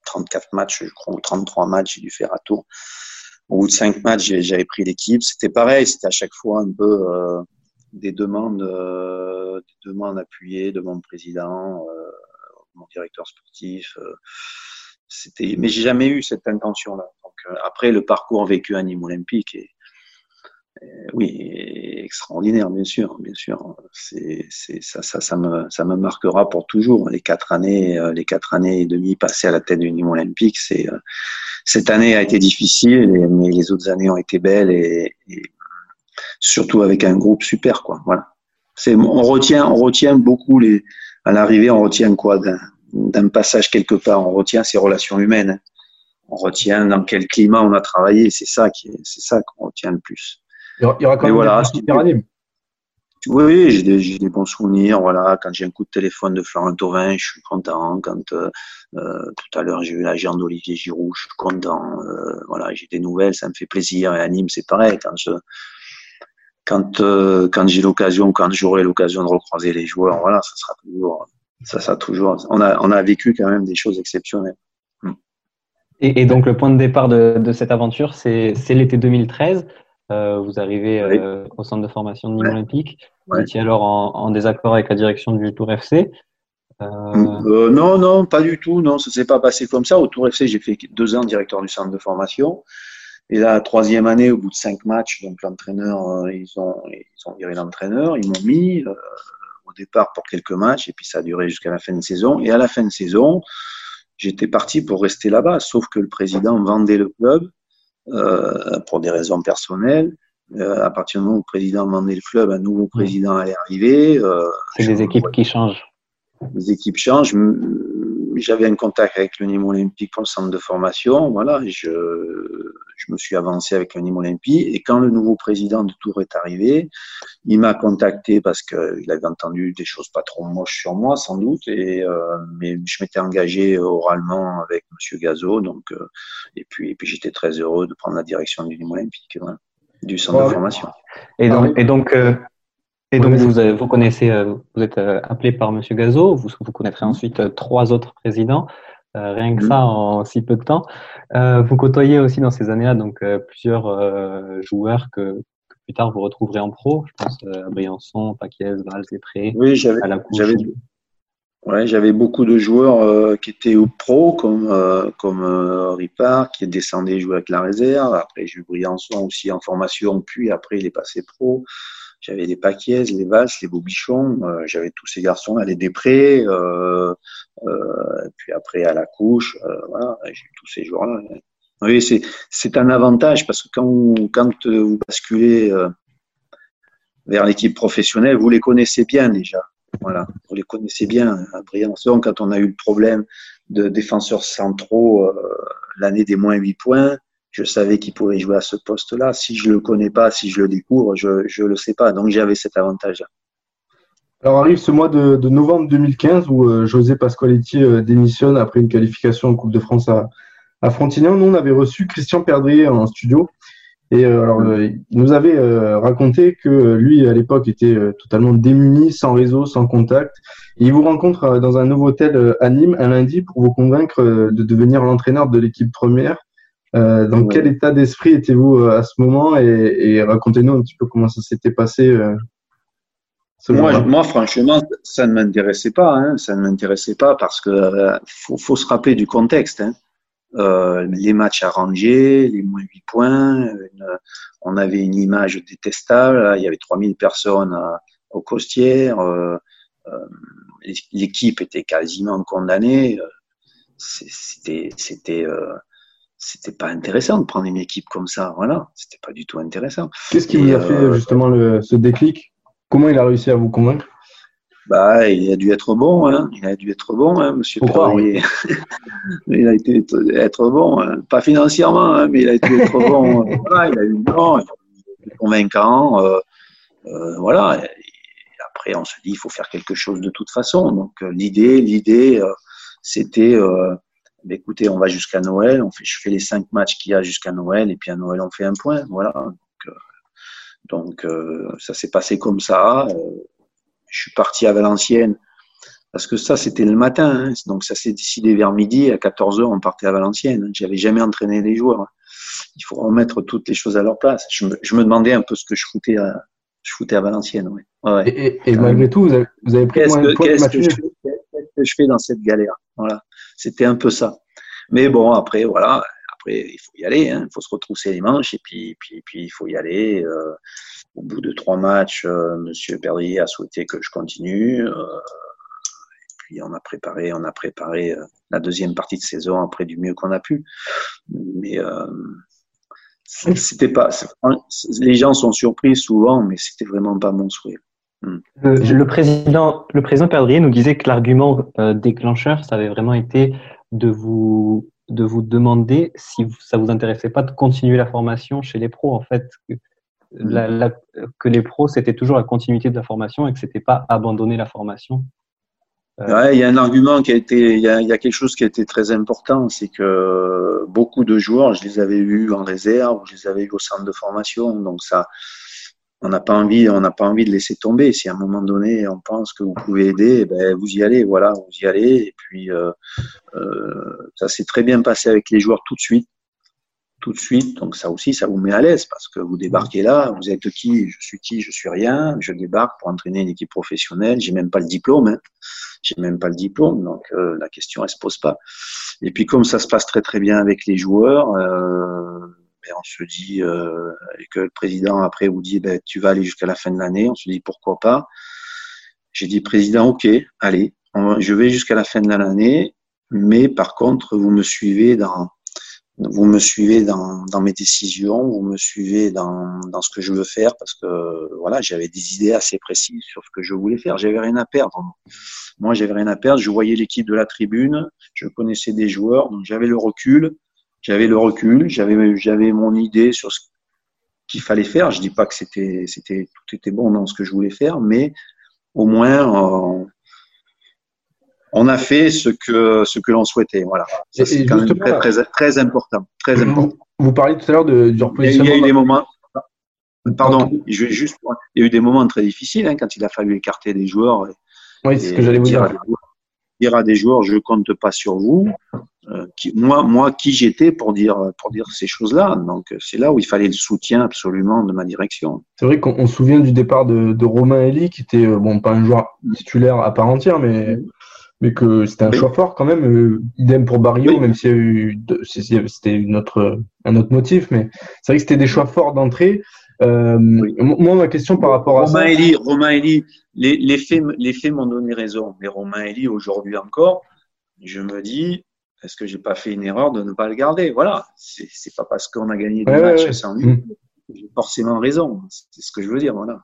34 matchs je crois ou 33 matchs j'ai dû faire à Tours. Au bout de cinq matchs j'ai- j'avais pris l'équipe. C'était pareil, c'était à chaque fois un peu euh, des demandes, euh, des demandes appuyées de mon président, euh, mon directeur sportif. euh, c'était, mais j'ai jamais eu cette intention-là. Donc euh, après le parcours vécu à Nîmes Olympique est- oui, est extraordinaire, bien sûr, bien sûr. C'est, ça, ça, me, marquera pour toujours. Les quatre années, euh, les quatre années et demie passées à la tête du Nîmes Olympique, c'est euh, cette année a été difficile, mais les autres années ont été belles et, surtout avec un groupe super, quoi. Voilà. On retient, on retient beaucoup les, à l'arrivée, on retient quoi d'un, passage quelque part, on retient ces relations humaines. On retient dans quel climat on a travaillé, c'est ça qui est, c'est ça qu'on retient le plus. Il y aura- quand même voilà, des animes. Oui, j'ai des, bons souvenirs. Voilà, quand j'ai un coup de téléphone de Florent Thauvin, je suis content. Quand euh, euh, tout à l'heure j'ai eu l'agent d'Olivier Giroud, je suis content. Euh, voilà, j'ai des nouvelles, ça me fait plaisir. Et à Nîmes, c'est pareil. Quand je, quand euh, quand j'ai l'occasion, quand j'aurai l'occasion de recroiser les joueurs, voilà, ça sera toujours, ça sera toujours. On a on a vécu quand même des choses exceptionnelles. Et, et donc, le point de départ de, de cette aventure, c'est l'été 2013. Euh, vous arrivez euh, au centre de formation de Nîmes Olympique. Vous Ouais. étiez alors en, en désaccord avec la direction du Tour FC. Euh, Euh, non, non, pas du tout. Non, ça s'est pas passé comme ça. Au Tour FC, j'ai fait deux ans directeur du centre de formation. Et la troisième année, au bout de cinq matchs, donc l'entraîneur, ils ont ils ont viré l'entraîneur, ils m'ont mis au départ pour quelques matchs, et puis ça a duré jusqu'à la fin de saison. Et à la fin de saison, j'étais parti pour rester là-bas, sauf que le président vendait le club pour des raisons personnelles. Euh, à partir du moment où le président vendait le club, un nouveau président allait arriver. Euh, c'est des équipes qui changent. les équipes changent. J'avais un contact avec le Nîmes Olympique pour le centre de formation. Voilà, je, je me suis avancé avec le Nîmes Olympique. Et quand le nouveau président de Tours est arrivé, il m'a contacté parce qu'il avait entendu des choses pas trop moches sur moi, sans doute. Et, euh, mais je m'étais engagé oralement avec Monsieur Gazo. Donc, euh, et puis, et puis j'étais très heureux de prendre la direction du Nîmes Olympique, voilà, du centre de formation. Et donc, et donc euh, et donc, vous, euh, vous connaissez, euh, vous êtes euh, appelé par Monsieur Gazo, vous, vous connaîtrez ensuite trois autres présidents, rien que ça en si peu de temps. vous côtoyez aussi dans ces années-là donc plusieurs joueurs que, que, plus tard vous retrouverez en pro. Je pense à Briançon, Paquiez, Valls, Lépré. Oui, j'avais, j'avais, ouais, j'avais beaucoup de joueurs qui étaient au pro, comme comme Ripard, qui descendait jouer avec la réserve. Après, j'ai eu Briançon aussi en formation, puis après il est passé pro. J'avais les Paquiez, les Valls, les Bobichons, euh, j'avais tous ces garçons-là, les Després, euh, euh, puis après à la couche, euh, voilà, j'ai tous ces joueurs-là. Oui, c'est, un avantage parce que quand, quand vous basculez euh, vers l'équipe professionnelle, vous les connaissez bien déjà. Voilà, vous les connaissez bien. À Briançon, quand on a eu le problème de défenseurs centraux l'année des moins 8 points, je savais qu'il pouvait jouer à ce poste-là. Si je le connais pas, si je le découvre, je ne le sais pas. Donc j'avais cet avantage-là. Alors arrive ce mois de, novembre 2015 où euh, José Pasqualetti euh, démissionne après une qualification en Coupe de France à, à Frontignan. Nous, on avait reçu Christian Perdrier en studio. Et euh, alors, il nous avait raconté que lui, à l'époque, était totalement démuni, sans réseau, sans contact. Et il vous rencontre dans un nouveau hôtel à Nîmes un lundi pour vous convaincre de devenir l'entraîneur de l'équipe première. Euh, dans quel état d'esprit étiez-vous euh, à ce moment et, et racontez-nous un petit peu comment ça s'était passé. Euh, moi, moi, franchement, ça ne m'intéressait pas. Hein, ça ne m'intéressait pas parce que euh, faut, faut, se rappeler du contexte. Hein. Euh, les matchs arrangés, les moins 8 points, une, on avait une image détestable. Il y avait 3000 personnes à, au Costières. Euh, L'équipe était quasiment condamnée. C'était, c'était c'était pas intéressant de prendre une équipe comme ça. Voilà, c'était pas du tout intéressant. Qu'est-ce qui vous a fait euh, justement le, ce déclic? Comment il a réussi à vous convaincre? Bah, il a dû être bon, hein. il a dû être bon, hein, Monsieur Poirier. il a été être bon, hein. pas financièrement, hein, mais il a été être bon. voilà, il a eu bon, convaincant. Euh, euh, voilà. Et après, on se dit, il faut faire quelque chose de toute façon. Donc euh, l'idée, l'idée, euh, c'était écoutez, on va jusqu'à Noël, on fait, je fais les cinq matchs qu'il y a jusqu'à Noël, et puis à Noël, on fait un point. Voilà. Donc, euh, euh, ça s'est passé comme ça. Euh, je suis parti à Valenciennes, parce que ça, c'était le matin. Hein. donc, ça s'est décidé vers midi. À 14h, on partait à Valenciennes. J'avais jamais entraîné les joueurs. Il faut remettre toutes les choses à leur place. Je me, je me demandais un peu ce que je foutais à, je foutais à Valenciennes. Ouais. ouais. Et, et, malgré tout, vous avez, vous avez pris qu'est-ce que, qu'est-ce que, qu'est-ce que je fais dans cette galère Voilà. C'était un peu ça. Mais bon, après, voilà, après, il faut y aller, hein. il faut se retrousser les manches et puis, puis, puis il faut y aller. Euh, au bout de trois matchs, euh, Monsieur Perdrier a souhaité que je continue. Euh, et puis on a préparé, on a préparé euh, la deuxième partie de saison après du mieux qu'on a pu. Mais c'était pas. Les gens sont surpris souvent, mais c'était vraiment pas mon souhait. Hmm. Le, le, président, le président Perdrier nous disait que l'argument euh, déclencheur, ça avait vraiment été de vous de vous demander si ça vous intéressait pas de continuer la formation chez les pros en fait que, la, la, que les pros c'était toujours la continuité de la formation et que c'était pas abandonner la formation. Euh... Ouais, il y a un argument qui a été, il y a, il y a quelque chose qui a été très important, c'est que beaucoup de joueurs, je les avais vus en réserve, je les avais vus au centre de formation, donc ça, on n'a pas envie, on n'a pas envie de laisser tomber. Si à un moment donné on pense que vous pouvez aider, ben vous y allez, voilà, vous y allez. Et puis euh, euh, ça s'est très bien passé avec les joueurs tout de suite, tout de suite. Donc ça aussi, ça vous met à l'aise parce que vous débarquez là, vous êtes qui? Je suis qui? Je suis rien. Je débarque pour entraîner une équipe professionnelle. J'ai même pas le diplôme. Hein. J'ai même pas le diplôme, donc euh, la question elle se pose pas. Et puis comme ça se passe très très bien avec les joueurs. On se dit, euh, et que le président après vous dit, ben, tu vas aller jusqu'à la fin de l'année, on se dit pourquoi pas. J'ai dit, président, ok, allez, je vais jusqu'à la fin de l'année, mais par contre, vous me suivez dans, mes décisions, vous me suivez dans, dans, ce que je veux faire parce que voilà, j'avais des idées assez précises sur ce que je voulais faire. J'avais rien à perdre. Moi, j'avais rien à perdre. Je voyais l'équipe de la tribune, je connaissais des joueurs, donc j'avais le recul. J'avais le recul, j'avais j'avais mon idée sur ce qu'il fallait faire. Je dis pas que c'était c'était tout était bon dans ce que je voulais faire, mais au moins euh, on a fait ce que ce que l'on souhaitait. Voilà, c'est quand même très, très, très, important, très vous, important. Vous parliez tout à l'heure de, du repositionnement. Il y a eu des moments. Pardon, je vais juste. Il y a eu des moments très difficiles hein, quand il a fallu écarter des joueurs. Oui, c'est ce que j'allais vous dire. Dire à des joueurs, je compte pas sur vous. Euh, qui, moi, moi, qui j'étais pour dire pour dire ces choses-là. Donc c'est là où il fallait le soutien absolument de ma direction. C'est vrai qu'on se souvient du départ de, de Romain Elie, qui était euh, bon pas un joueur titulaire à part entière, mais mais que c'était un choix fort quand même. Euh, idem pour Barrio, même s'il y a eu c'était un autre motif, mais c'est vrai que c'était des choix forts d'entrée. Euh, Moi, ma question par rapport à Romain Elie, Romain Elie, les, les faits, les faits m'ont donné raison. Mais Romain Elie, aujourd'hui encore, je me dis, est-ce que j'ai pas fait une erreur de ne pas le garder? Voilà, c'est pas parce qu'on a gagné des matchs sans lui, mmh. j'ai forcément raison. C'est ce que je veux dire, voilà.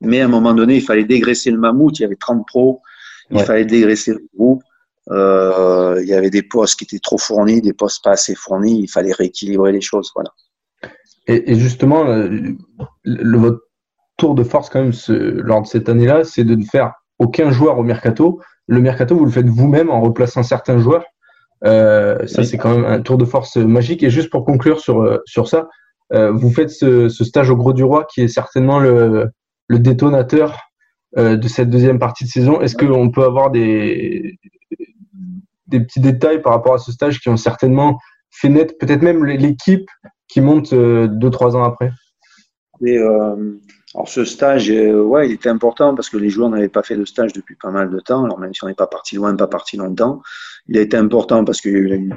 Mais à un moment donné, il fallait dégraisser le mammouth. Il y avait 30 pros. Il fallait dégraisser le groupe. Euh, il y avait des postes qui étaient trop fournis, des postes pas assez fournis. Il fallait rééquilibrer les choses. Voilà. Et, justement, le, votre tour de force quand même ce, lors de cette année-là, c'est de ne faire aucun joueur au mercato. Le mercato, vous le faites vous-même en replaçant certains joueurs. Euh, ça, c'est quand même un tour de force magique. Et juste pour conclure sur, euh, sur ça, euh, vous faites ce, ce, stage au Gros du Roi qui est certainement le, le détonateur euh, de cette deuxième partie de saison. Est-ce qu'on peut avoir des, des petits détails par rapport à ce stage qui ont certainement fait naître peut-être même l'équipe qui monte euh, deux, trois ans après euh, alors ce stage, ouais, il était important parce que les joueurs n'avaient pas fait de stage depuis pas mal de temps. Alors même si on n'est pas parti loin, pas parti longtemps, il a été important parce qu'il y a eu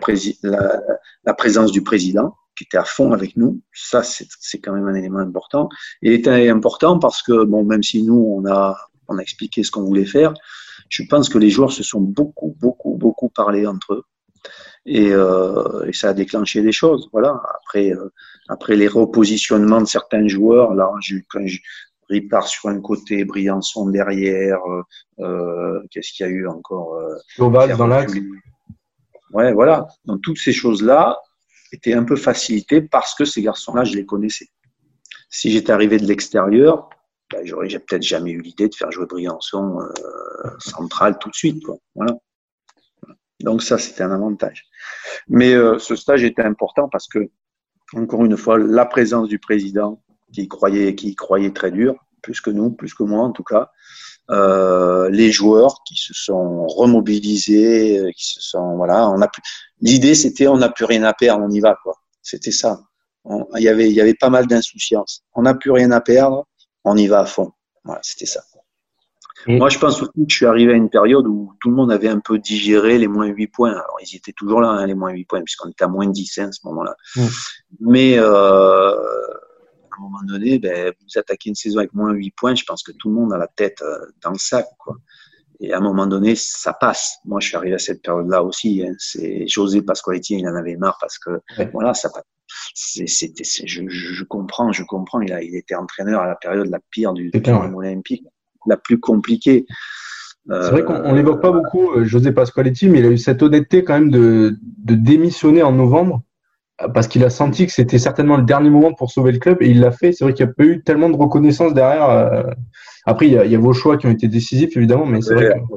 la, la, présence du président qui était à fond avec nous. Ça, c'est quand même un élément important. Il était important parce que, bon, même si nous, on a, on a expliqué ce qu'on voulait faire, je pense que les joueurs se sont beaucoup, beaucoup, beaucoup parlé entre eux. Et, euh, et ça a déclenché des choses. Voilà. Après, euh, après les repositionnements de certains joueurs, là, quand je, Ripard sur un côté, Briançon derrière, euh, qu'est-ce qu'il y a eu encore euh, dans l'axe. Ouais, voilà. Donc toutes ces choses-là, était un peu facilité parce que ces garçons-là, je les connaissais. Si j'étais arrivé de l'extérieur, ben, j'aurais peut-être jamais eu l'idée de faire jouer Briançon central tout de suite. Quoi. Voilà. Donc ça, c'était un avantage. Mais euh, ce stage était important parce que, encore une fois, la présence du président, qui croyait, qui croyait très dur, plus que nous, plus que moi en tout cas, euh, les joueurs qui se sont remobilisés, euh, qui se sont voilà, on a l'idée c'était on n'a plus rien à perdre, on y va quoi. C'était ça. il y avait il y avait pas mal d'insouciance. On n'a plus rien à perdre, on y va à fond. Voilà, c'était ça. Moi, je pense aussi que je suis arrivé à une période où tout le monde avait un peu digéré les moins 8 points. Alors, ils étaient toujours là, hein, les moins 8 points, puisqu'on était à moins 10 hein, à ce moment-là. Mmh. Mais euh, à un moment donné, ben, vous attaquez une saison avec moins 8 points, je pense que tout le monde a la tête euh, dans le sac. Quoi. Et à un moment donné, ça passe. Moi, je suis arrivé à cette période-là aussi. Hein. C'est José Pasqualetti, il en avait marre parce que voilà, ça passe. C'était, je, je, comprends, je comprends. Il, a, il était entraîneur à la période la pire du, du olympique, la plus compliquée. C'est vrai qu'on euh, l'évoque pas beaucoup, euh, José Pasqualetti, mais il a eu cette honnêteté quand même de, de démissionner en novembre parce qu'il a senti que c'était certainement le dernier moment pour sauver le club et il l'a fait. C'est vrai qu'il n'y a pas eu tellement de reconnaissance derrière. Euh. Après, il y, a, il y, a, vos choix qui ont été décisifs, évidemment, mais c'est vrai que...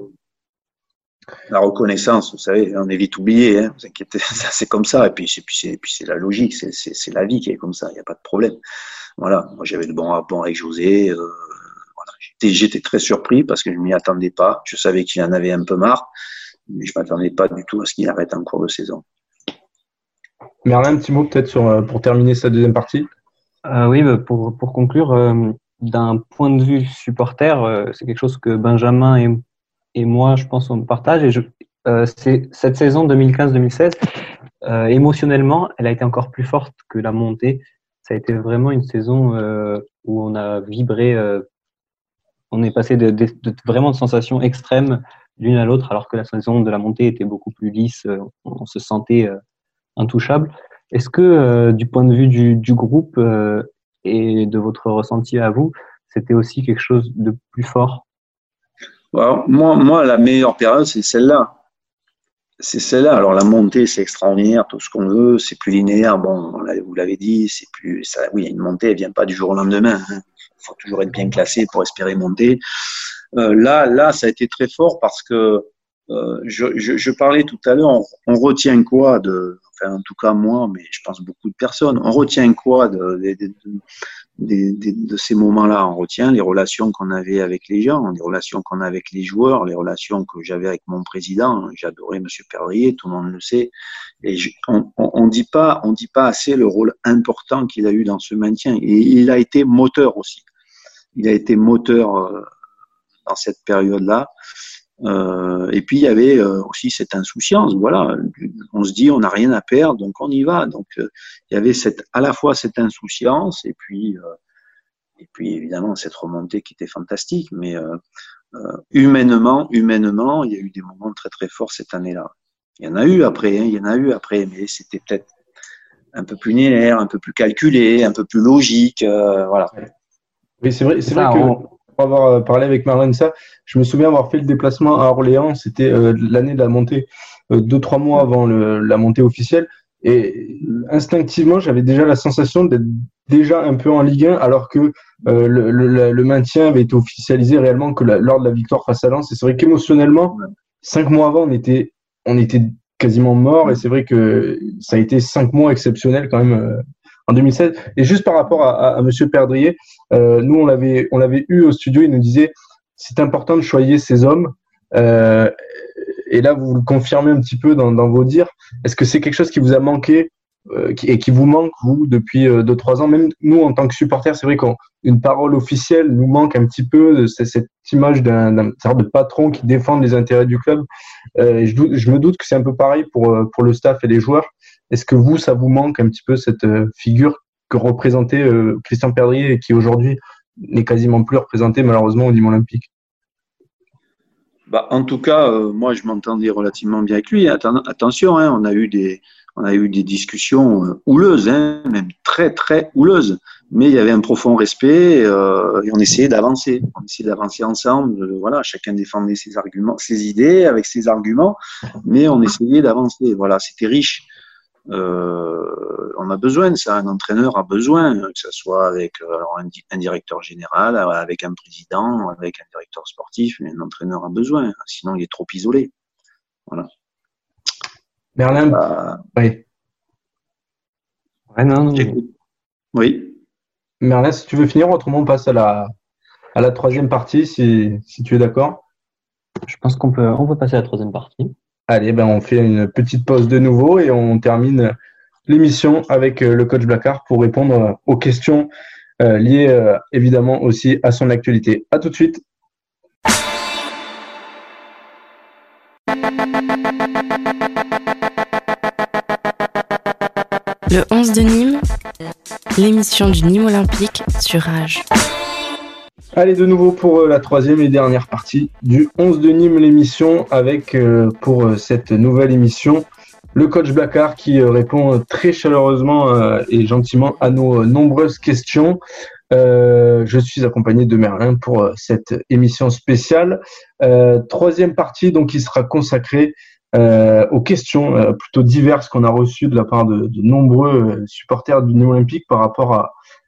La reconnaissance, vous savez, on est vite oublié, hein, vous inquiétez, c'est comme ça, et puis c'est la logique, c'est la vie qui est comme ça, il n'y a pas de problème. Voilà, moi j'avais le bon rapport avec José, euh. J'étais très surpris parce que je ne m'y attendais pas, je savais qu'il en avait un peu marre, mais je ne m'attendais pas du tout à ce qu'il arrête en cours de saison. Merlin, un petit mot peut-être sur, euh, pour terminer cette deuxième partie euh, Oui, bah, pour, pour conclure, euh, d'un point de vue supporter, euh, c'est quelque chose que Benjamin et, et moi, je pense, on partage. Et je, c'est, cette saison 2015-2016, émotionnellement, elle a été encore plus forte que la montée. Ça a été vraiment une saison où on a vibré, on est passé de, vraiment de sensations extrêmes l'une à l'autre, alors que la saison de la montée était beaucoup plus lisse. on, on se sentait intouchable. Est-ce que du point de vue du, groupe et de votre ressenti à vous, c'était aussi quelque chose de plus fort? Moi, moi, la meilleure période, c'est celle-là. C'est celle-là. Alors la montée, c'est extraordinaire, tout ce qu'on veut, c'est plus linéaire. Bon, vous l'avez dit, c'est plus. Ça, oui, une montée, elle vient pas du jour au lendemain. Hein. Faut toujours être bien classé pour espérer monter. Euh, là, là, ça a été très fort parce que euh, je, parlais tout à l'heure. On, retient quoi de, enfin en tout cas moi, mais je pense beaucoup de personnes. On retient quoi de de ces moments-là. On retient les relations qu'on avait avec les gens, les relations qu'on a avec les joueurs, les relations que j'avais avec mon président. J'adorais Monsieur Perdrier, tout le monde le sait. Et on, on, dit pas, on dit pas assez le rôle important qu'il a eu dans ce maintien. Et il a été moteur aussi. Il a été moteur euh, dans cette période-là. Euh, et puis il y avait euh, aussi cette insouciance. Voilà, on se dit on n'a rien à perdre, donc on y va. Donc euh, il y avait cette, à la fois cette insouciance et puis et puis évidemment cette remontée qui était fantastique. Mais humainement, humainement, il y a eu des moments très très forts cette année-là. Il y en a eu après, hein, il y en a eu après, mais c'était peut-être un peu plus linéaire, un peu plus calculé, un peu plus logique. voilà. Oui, c'est vrai, c'est vrai que pour avoir euh, parlé avec Marlène ça, je me souviens avoir fait le déplacement à Orléans, c'était euh, l'année de la montée, euh, deux, trois mois avant la montée officielle. Et instinctivement, j'avais déjà la sensation d'être déjà un peu en Ligue 1, alors que le, maintien avait été officialisé réellement que lors de la victoire face à Lens. C'est vrai qu'émotionnellement, cinq mois avant, on était, on était quasiment mort. Et c'est vrai que ça a été cinq mois exceptionnels quand même en 2016. Et juste par rapport à, à, Monsieur Perdrier, euh, nous on l'avait on l'avait eu au studio, il nous disait c'est important de choisir ces hommes. Euh, et là, vous le confirmez un petit peu dans, vos dires. Est-ce que c'est quelque chose qui vous a manqué euh, et qui vous manque, vous, depuis euh, deux, trois ans? Même nous, en tant que supporters, c'est vrai qu'une parole officielle nous manque un petit peu de cette image d'un de patron qui défend les intérêts du club. Euh, je, me doute que c'est un peu pareil pour, euh, pour le staff et les joueurs. Est-ce que vous, ça vous manque un petit peu cette euh, figure que représentait euh, Christian Perdrier et qui aujourd'hui n'est quasiment plus représenté malheureusement au niveau olympique? Bah, en tout cas, euh, moi, je m'entendais relativement bien avec lui. attention, hein, on a eu des, on a eu des discussions houleuses, hein, même très très houleuses. Mais il y avait un profond respect euh, et on essayait d'avancer. On essayait d'avancer ensemble. voilà, chacun défendait ses arguments, ses idées avec ses arguments, mais on essayait d'avancer. Voilà, c'était riche. Euh, on a besoin de ça, un entraîneur a besoin, que ce soit avec euh, un, directeur général, euh, avec un président, avec un directeur sportif, mais un entraîneur a besoin, sinon il est trop isolé. Voilà. Merlin, bah, oui. Oui. Merlin, si tu veux finir, autrement on passe à la, à la troisième partie, si, si tu es d'accord. Je pense qu'on peut, on peut passer à la troisième partie. Allez, ben on fait une petite pause de nouveau et on termine l'émission avec euh, le coach Blacard pour répondre euh, aux questions euh, liées évidemment aussi à son actualité. À tout de suite. Le 11 de Nîmes, l'émission du Nîmes Olympique sur Rage. Allez, de nouveau pour euh, la troisième et dernière partie du 11 de Nîmes, l'émission, avec euh, pour euh, cette nouvelle émission le coach Blacard qui répond très chaleureusement et gentiment à nos nombreuses questions. je suis accompagné de Merlin pour cette émission spéciale. troisième partie, donc, qui sera consacrée aux questions plutôt diverses qu'on a reçues de la part de, nombreux supporters du Nîmes Olympique par rapport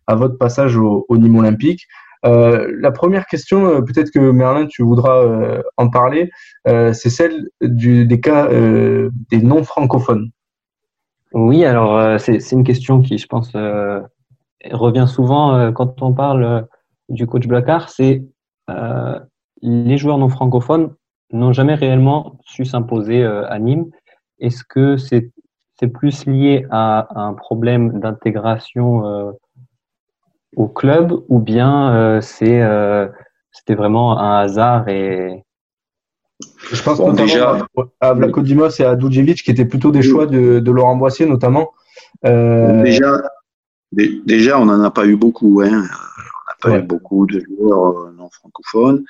à, votre passage au, au Nîmes Olympique. Euh, la première question, euh, peut-être que Merlin, tu voudras euh, en parler, c'est celle des cas des non francophones. Oui, alors c'est une question qui, je pense, revient souvent quand on parle du coach Blacard. C'est les joueurs non francophones n'ont jamais réellement su s'imposer à Nîmes. Est-ce que c'est plus lié à un problème d'intégration au club ou bien euh, c'est euh, c'était vraiment un hasard et je pense bon, déjà à Vlaco Dimos et à Dudjevic qui étaient plutôt des choix de, de Laurent Boissier notamment. Euh... Déjà, déjà on n'en a pas eu beaucoup. Hein. On n'a pas eu beaucoup de joueurs non francophones.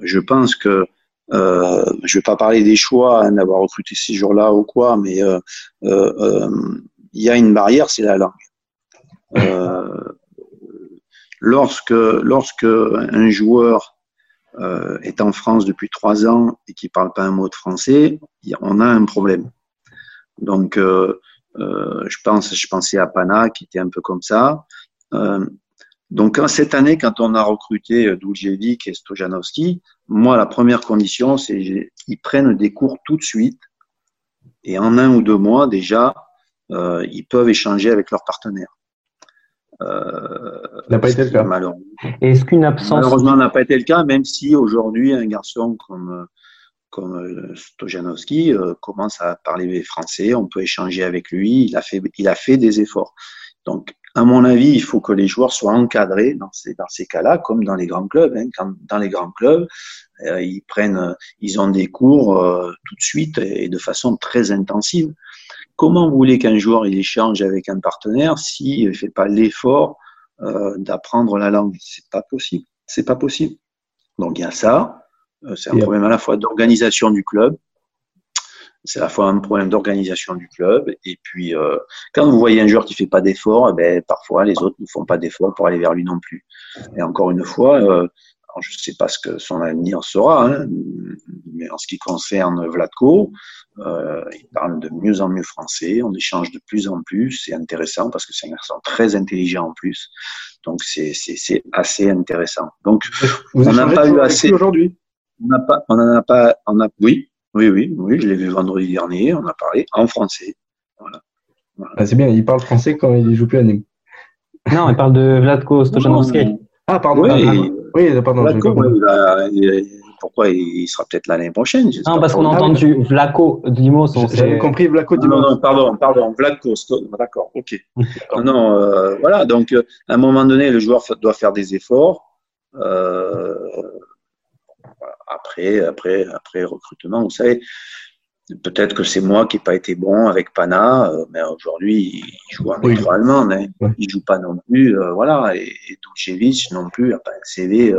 Je pense que euh, je vais pas parler des choix, hein, d'avoir recruté ces jours-là ou quoi, mais euh, euh, euh, il y a une barrière, c'est la langue. Lorsque, lorsque un joueur euh, est en France depuis trois ans et qui parle pas un mot de français, on a un problème. Donc, euh, euh, je pense, je pensais à Pana qui était un peu comme ça. Donc, quand- cette année, quand on a recruté Duljevic et Stojanowski, moi, la première condition, c'est qu'ils prennent des cours tout de suite et en un ou deux mois déjà, ils peuvent échanger avec leurs partenaires. Euh, n'a pas été le cas. malheureux- Et Est-ce qu'une absence Malheureusement, ça n'a pas été le cas, même si aujourd'hui, un garçon comme, comme euh, Stojanowski euh, commence à parler français, on peut échanger avec lui, il a fait, il a fait des efforts. Donc, à mon avis, il faut que les joueurs soient encadrés dans ces, dans ces cas-là, comme dans les grands clubs. Hein. Quand, dans les grands clubs, euh, ils prennent, ils ont des cours euh, tout de suite et de façon très intensive. Comment vous voulez qu'un joueur il échange avec un partenaire s'il ne fait pas l'effort euh, d'apprendre la langue? C'est pas possible. C'est pas possible. Donc il y a ça. Euh, c'est un problème à la fois d'organisation du club. C'est à la fois un problème d'organisation du club. Et puis, euh, quand vous voyez un joueur qui fait pas d'effort, eh ben, parfois les autres ne font pas d'effort pour aller vers lui non plus. Et encore une fois, euh, alors, je ne sais pas ce que son avenir sera, hein, mais en ce qui concerne Vladko, euh, il parle de mieux en mieux français, on échange de plus en plus, c'est intéressant parce que c'est un garçon très intelligent en plus, donc c'est c'est- c'est assez intéressant. Donc Vous on n'a pas eu assez. aujourd'hui? On n'a pas, on en a pas, on a, oui, oui, oui, oui, je l'ai vu vendredi dernier, on a parlé en français. Ah, C'est bien, il parle français quand il joue plus à Nîmes. Non, elle parle de Vladko Stojanowski. Ah, pardon. Oui, ah, et- oui, pardon. Vladko, il il- pourquoi il sera peut-être l'année prochaine Non, parce qu'on a entendu Vlaco Dimos. J'avais compris Vlaco Dimos. non, non, pardon, pardon, sto- d'accord, ok. Non, euh, voilà, donc euh, à un moment donné, le joueur doit faire des efforts. Euh, après, après, après recrutement, vous savez, peut-être que c'est moi qui n'ai pas été bon avec Pana, mais aujourd'hui, il joue en Oui. métro allemande, hein. Ouais. il joue pas non plus, euh, voilà, et, et Dulcevic non plus, il n'a pas un CV.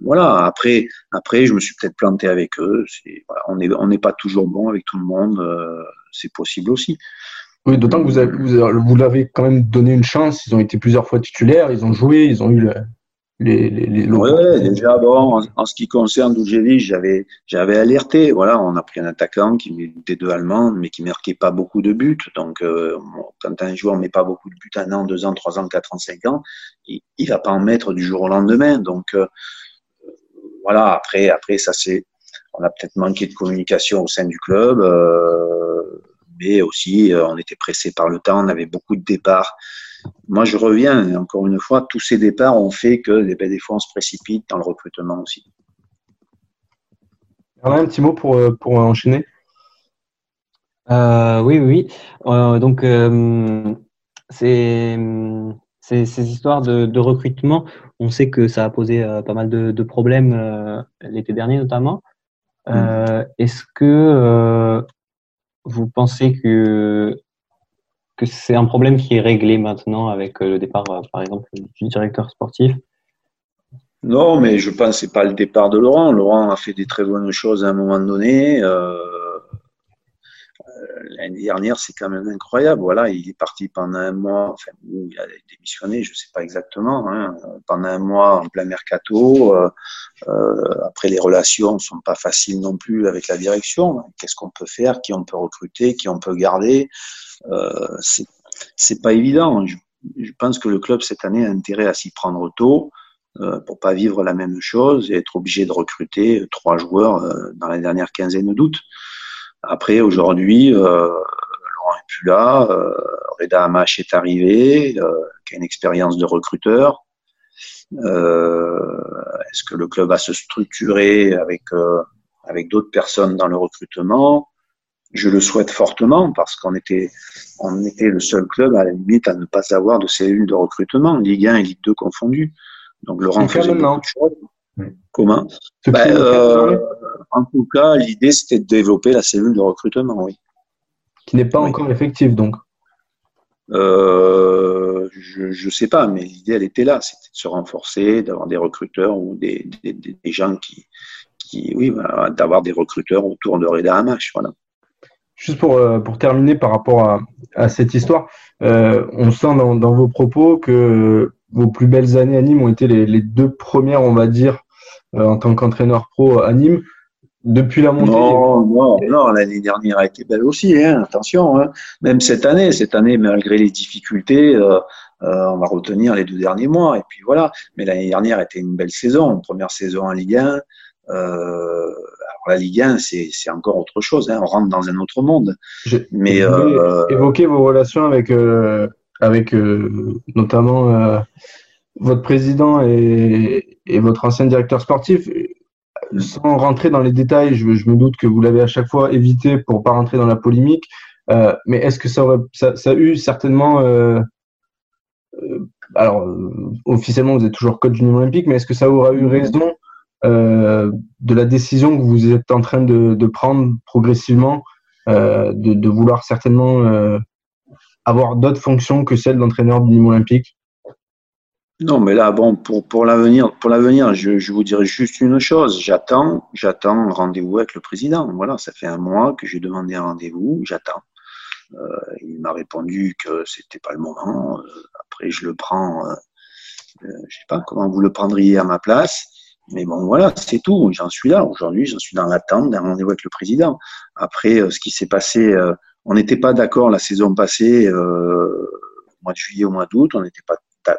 Voilà, après, après, je me suis peut-être planté avec eux. voilà, on n'est on n'est pas toujours bon avec tout le monde, euh, c'est possible aussi. Oui, d'autant que vous, avez- vous, avez- vous l'avez quand même donné une chance. Ils ont été plusieurs fois titulaires, ils ont joué, ils ont eu le- les, les, les- le- Ouais, déjà, bon, en, en ce qui concerne Duljevic, j'avais, j'avais alerté. Voilà, on a pris un attaquant qui mettait deux Allemands, mais qui marquait pas beaucoup de buts. Donc, euh, quand un joueur met pas beaucoup de buts, un an, deux ans, trois ans, quatre ans, cinq ans, il, il va pas en mettre du jour au lendemain. Donc, euh, voilà, après, après, ça c'est, on a peut-être manqué de communication au sein du club, euh, mais aussi, euh, on était pressé par le temps, on avait beaucoup de départs. Moi, je reviens, encore une fois, tous ces départs ont fait que eh ben, des fois, on se précipite dans le recrutement aussi. Alors, un petit mot pour, euh, pour enchaîner? Euh, oui, oui. oui. Euh, donc, euh, c'est ces, ces histoires de, de recrutement, on sait que ça a posé euh, pas mal de, de problèmes euh, l'été dernier notamment. Euh, Est-ce que vous pensez que que c'est un problème qui est réglé maintenant avec le départ, par exemple, du directeur sportif? Non, mais je pense que c'est pas le départ de Laurent. Laurent a fait des très bonnes choses à un moment donné. Euh, L'année dernière, c'est quand même incroyable. Voilà, il est parti pendant un mois, enfin, il a démissionné, je sais pas exactement, hein, pendant un mois en plein mercato. Euh, euh, après, les relations sont pas faciles non plus avec la direction. Qu'est-ce qu'on peut faire, qui on peut recruter, qui on peut garder? Euh, C'est pas évident. Je, pense que le club cette année a intérêt à s'y prendre tôt euh, pour pas vivre la même chose et être obligé de recruter trois joueurs dans la dernière quinzaine d'août. Après, aujourd'hui, euh, Laurent est plus là, euh, Reda Hamash est arrivé, euh, qui a une expérience de recruteur. Euh, Est-ce que le club va se structurer avec euh, avec d'autres personnes dans le recrutement? Je le souhaite fortement parce qu'on était on était le seul club à la limite à ne pas avoir de cellule de recrutement, Ligue 1 et Ligue 2 confondues. Donc Laurent faisait beaucoup de choses. Comment? Ce Ben, cas euh, En tout cas, l'idée c'était de développer la cellule de recrutement, oui. qui n'est pas oui. encore effectif, donc. Euh, je je sais pas, mais l'idée elle était là, c'était de se renforcer, d'avoir des recruteurs ou des, des, des- des gens qui, oui, voilà, d'avoir des recruteurs autour de Reda Hamash. Voilà. Juste pour, euh, pour terminer par rapport à, à cette histoire, euh, on sent dans, dans, vos propos que vos plus belles années à Nîmes ont été les, les deux premières, on va dire, en tant qu'entraîneur pro à Nîmes. Depuis la montée Non, non, non l'année dernière a été belle aussi, hein, attention. Hein. Même cette année, cette année, malgré les difficultés, euh, euh, on va retenir les deux derniers mois. Et puis voilà. Mais l'année dernière était une belle saison, une première saison en Ligue 1. Euh, alors la Ligue 1, c'est encore autre chose. Hein. On rentre dans un autre monde. Mais euh, évoquer vos relations avec euh, avec euh, notamment votre président et, et, votre ancien directeur sportif. Sans rentrer dans les détails, je, je me doute que vous l'avez à chaque fois évité pour pas rentrer dans la polémique. mais est-ce que ça, aurait, ça, ça, a eu certainement alors officiellement vous êtes toujours coach du Nîmes Olympique, mais est-ce que ça aura eu raison euh, de la décision que vous êtes en train de, de prendre progressivement, euh, de, de, vouloir certainement euh, avoir d'autres fonctions que celle d'entraîneur du Nîmes Olympique? Non, mais là, bon, pour, pour l'avenir, pour l'avenir, je, je vous dirais juste une chose. J'attends, j'attends rendez-vous avec le président. Voilà, ça fait un mois que j'ai demandé un rendez-vous. J'attends. Euh, il m'a répondu que c'était pas le moment. après, je le prends. Euh, je sais pas comment vous le prendriez à ma place. Mais bon, voilà, c'est tout. J'en suis là. Aujourd'hui, j'en suis dans l'attente d'un rendez-vous avec le président. Après, euh, ce qui s'est passé, euh, on n'était pas d'accord la saison passée, euh, au mois de juillet, au mois d'août. On n'était pas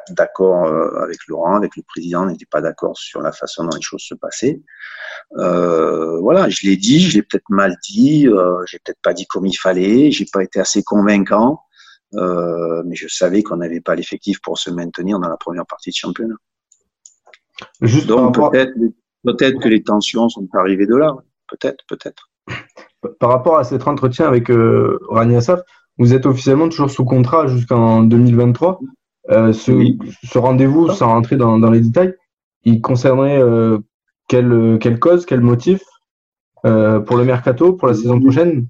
d'accord euh, avec Laurent, avec le président. On n'était pas d'accord sur la façon dont les choses se passaient. Euh, voilà, je l'ai dit, je l'ai peut-être mal dit, euh, j'ai peut-être pas dit comme il fallait, j'ai pas été assez convaincant, euh, mais je savais qu'on n'avait pas l'effectif pour se maintenir dans la première partie de championnat. Juste Donc peut-être peut-être que les tensions sont arrivées de là. Peut-être, peut-être. Par rapport à cet entretien avec euh, Rani Assaf, vous êtes officiellement toujours sous contrat jusqu'en 2023. Euh, ce, oui. ce rendez-vous, sans rentrer dans, dans, les détails, il concernerait euh, quelle, quelle cause, quel motif euh, pour le mercato, pour la saison prochaine?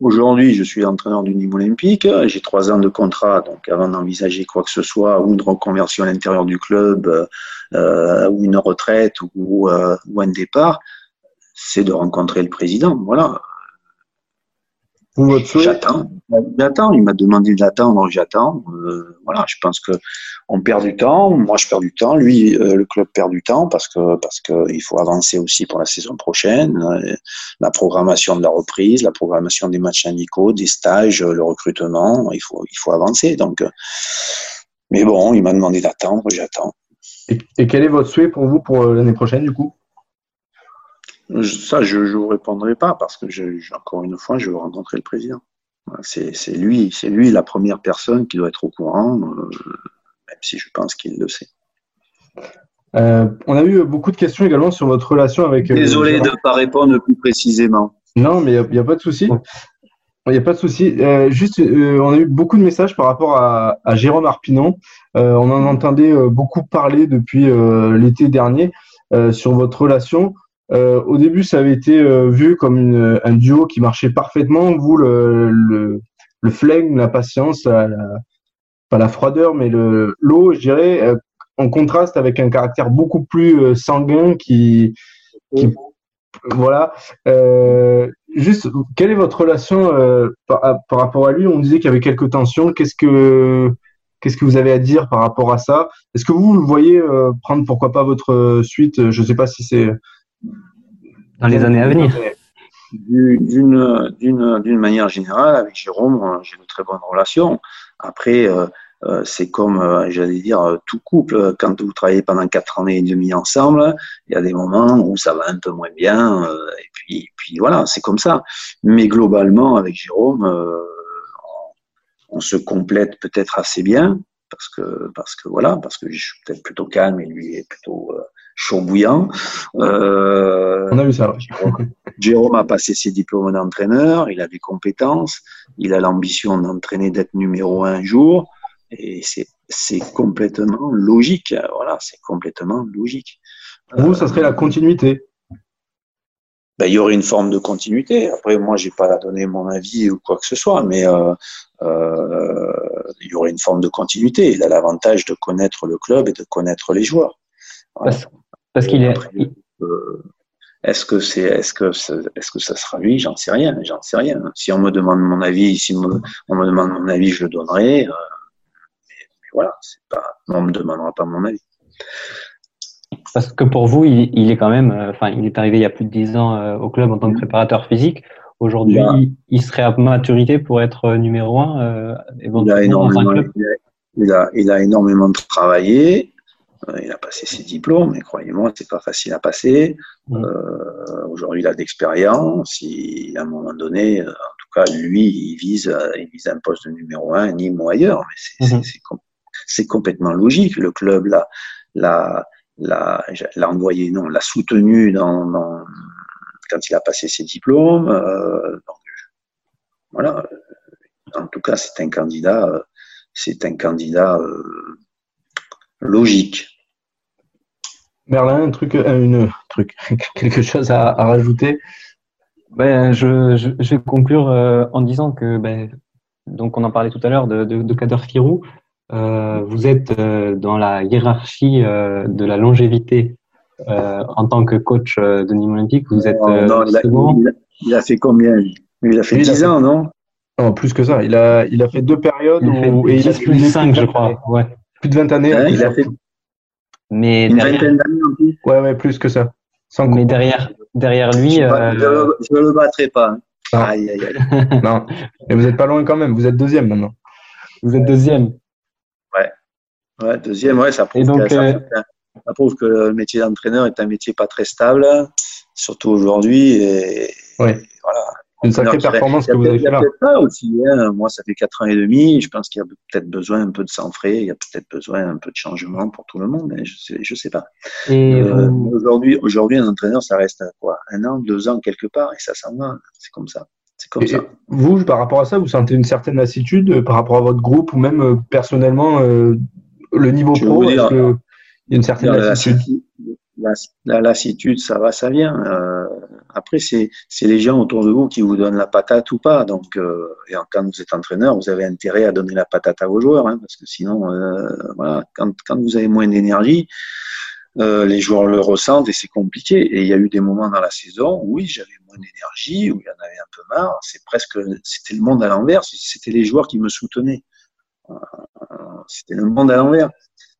Aujourd'hui, je suis entraîneur du Nîmes Olympique. J'ai trois ans de contrat, donc avant d'envisager quoi que ce soit, ou une reconversion à l'intérieur du club, euh, ou une retraite, ou, euh, ou un départ, c'est de rencontrer le président. Voilà. J'attends. J'attends. Il m'a demandé d'attendre. J'attends. Euh, voilà. Je pense que on perd du temps. Moi, je perds du temps. Lui, euh, le club perd du temps parce que parce que il faut avancer aussi pour la saison prochaine. La programmation de la reprise, la programmation des matchs amicaux, des stages, le recrutement. Il faut il faut avancer. Donc, mais bon, il m'a demandé d'attendre. J'attends. Et, et, quel est votre souhait pour vous pour l'année prochaine du coup? Ça, je ne vous répondrai pas parce que, je, encore une fois, je veux rencontrer le président. C'est lui, c'est lui la première personne qui doit être au courant, euh, même si je pense qu'il le sait. Euh, on a eu beaucoup de questions également sur votre relation avec. Désolé euh, de ne pas répondre plus précisément. Non, mais il n'y a, a, pas de souci. Il n'y a pas de souci. Euh, juste, euh, on a eu beaucoup de messages par rapport à, à Jérôme Arpinon. Euh, on en entendait beaucoup parler depuis l'été dernier sur votre relation. Euh, au début, ça avait été euh, vu comme un duo qui marchait parfaitement. Vous, le, le, le flegme, la patience, pas la froideur, mais le l'eau, je dirais, euh, en contraste avec un caractère beaucoup plus sanguin qui, qui voilà. juste, quelle est votre relation par, par, rapport à lui? On disait qu'il y avait quelques tensions. Qu'est-ce que Qu'est-ce que vous avez à dire par rapport à ça? Est-ce que vous le voyez prendre pourquoi pas votre suite? Je ne sais pas si c'est dans les années à venir D'une manière générale, avec Jérôme, j'ai de très bonnes relations. Après, euh, euh, c'est comme, euh, j'allais dire, tout couple. Quand vous travaillez pendant quatre années et demie ensemble, il y a des moments où ça va un peu moins bien. Euh, et puis, voilà, c'est comme ça. Mais globalement, avec Jérôme, euh, on, on, se complète peut-être assez bien parce que parce que voilà, parce que je suis peut-être plutôt calme et lui est plutôt chaud bouillant. Euh, On a vu ça. Jérôme, Jérôme a passé ses diplômes d'entraîneur, il a des compétences, il a l'ambition d'entraîner, d'être numéro un jour, et c'est c'est complètement logique. Voilà, c'est complètement logique. Pour vous, ça serait la continuité. Ben, il y aurait une forme de continuité. Après, moi, j'ai pas à donner mon avis ou quoi que ce soit, mais euh, euh, il y aurait une forme de continuité. Il a l'avantage de connaître le club et de connaître les joueurs. Parce, parce qu'il est. Euh, Est-ce que c'est, est-ce que, est-ce que ça sera lui? J'en sais rien, j'en sais rien. Si on me demande mon avis, si on me demande mon avis, je le donnerai. Euh, mais, voilà, c'est pas, on me demandera pas mon avis. Parce que pour vous, il, est quand même, euh, enfin, il est arrivé il y a plus de dix ans au club en tant que préparateur physique. Aujourd'hui, il serait à maturité pour être numéro un, éventuellement dans un club. Il a, il a énormément travaillé. Euh, il a passé ses diplômes, mais croyez-moi, c'est pas facile à passer. Euh, aujourd'hui, il a d'expérience. à un moment donné, euh, en tout cas, lui, il vise, il vise un poste de numéro un, ni ou ailleurs. Mais c'est mhm. complètement logique. Le club l'a, l'a, l'a, envoyé, non, l'a soutenu dans, dans, quand il a passé ses diplômes. donc, voilà. En tout cas, c'est un candidat, c'est un candidat logique. Merlin, un truc, euh, une truc, quelque chose à, rajouter? Ben, je, je, vais conclure euh, en disant que, ben, donc on en parlait tout à l'heure de, de, Kader Firou, euh, vous êtes dans la hiérarchie de la longévité en tant que coach de Nîmes Olympique. Vous êtes non, il, a, il, a, fait combien? Il a fait 10 ans, non? Non, plus que ça. Il a, il a fait deux périodes il où, et il a plus de 5, je crois. Ouais. Plus de 20 années. Il a fait mais une vingtaine d'années en plus. Ouais, ouais, plus que ça. Sans mais derrière, derrière lui. Je ne le, battrai pas. Hein. Aïe, aïe, aïe. non, mais vous n'êtes pas loin quand même. Vous êtes deuxième maintenant. Vous êtes deuxième. Ouais. Ouais, deuxième, ouais, ça prouve, que, euh, ça, prouve que le métier d'entraîneur est un métier pas très stable, surtout aujourd'hui. Et, ouais. voilà une sacrée performance que vous avez fait là. Ça aussi, hein. Moi, ça fait 4 ans et demi. Je pense qu'il y a peut-être besoin un peu de sang frais. Il y a peut-être besoin un peu de changement pour tout le monde. Mais je sais, je sais pas. Euh, aujourd'hui, aujourd'hui, un entraîneur, ça reste quoi? Un an, deux ans quelque part, et ça s'en va. C'est comme ça. C'est comme ça. Vous, par rapport à ça, vous sentez une certaine lassitude euh, par rapport à votre groupe ou même euh, personnellement le niveau pro qu'il y a une certaine lassitude? la, lassitude, ça va, ça vient. Euh, après, c'est les gens autour de vous qui vous donnent la patate ou pas. Donc, euh, et quand vous êtes entraîneur, vous avez intérêt à donner la patate à vos joueurs, hein, parce que sinon, euh, voilà, quand, quand, vous avez moins d'énergie, euh, les joueurs le ressentent et c'est compliqué. Et il y a eu des moments dans la saison où oui, j'avais moins d'énergie, où il y en avait un peu marre. C'est presque, c'était le monde à l'envers. C'était les joueurs qui me soutenaient. C'était le monde à l'envers.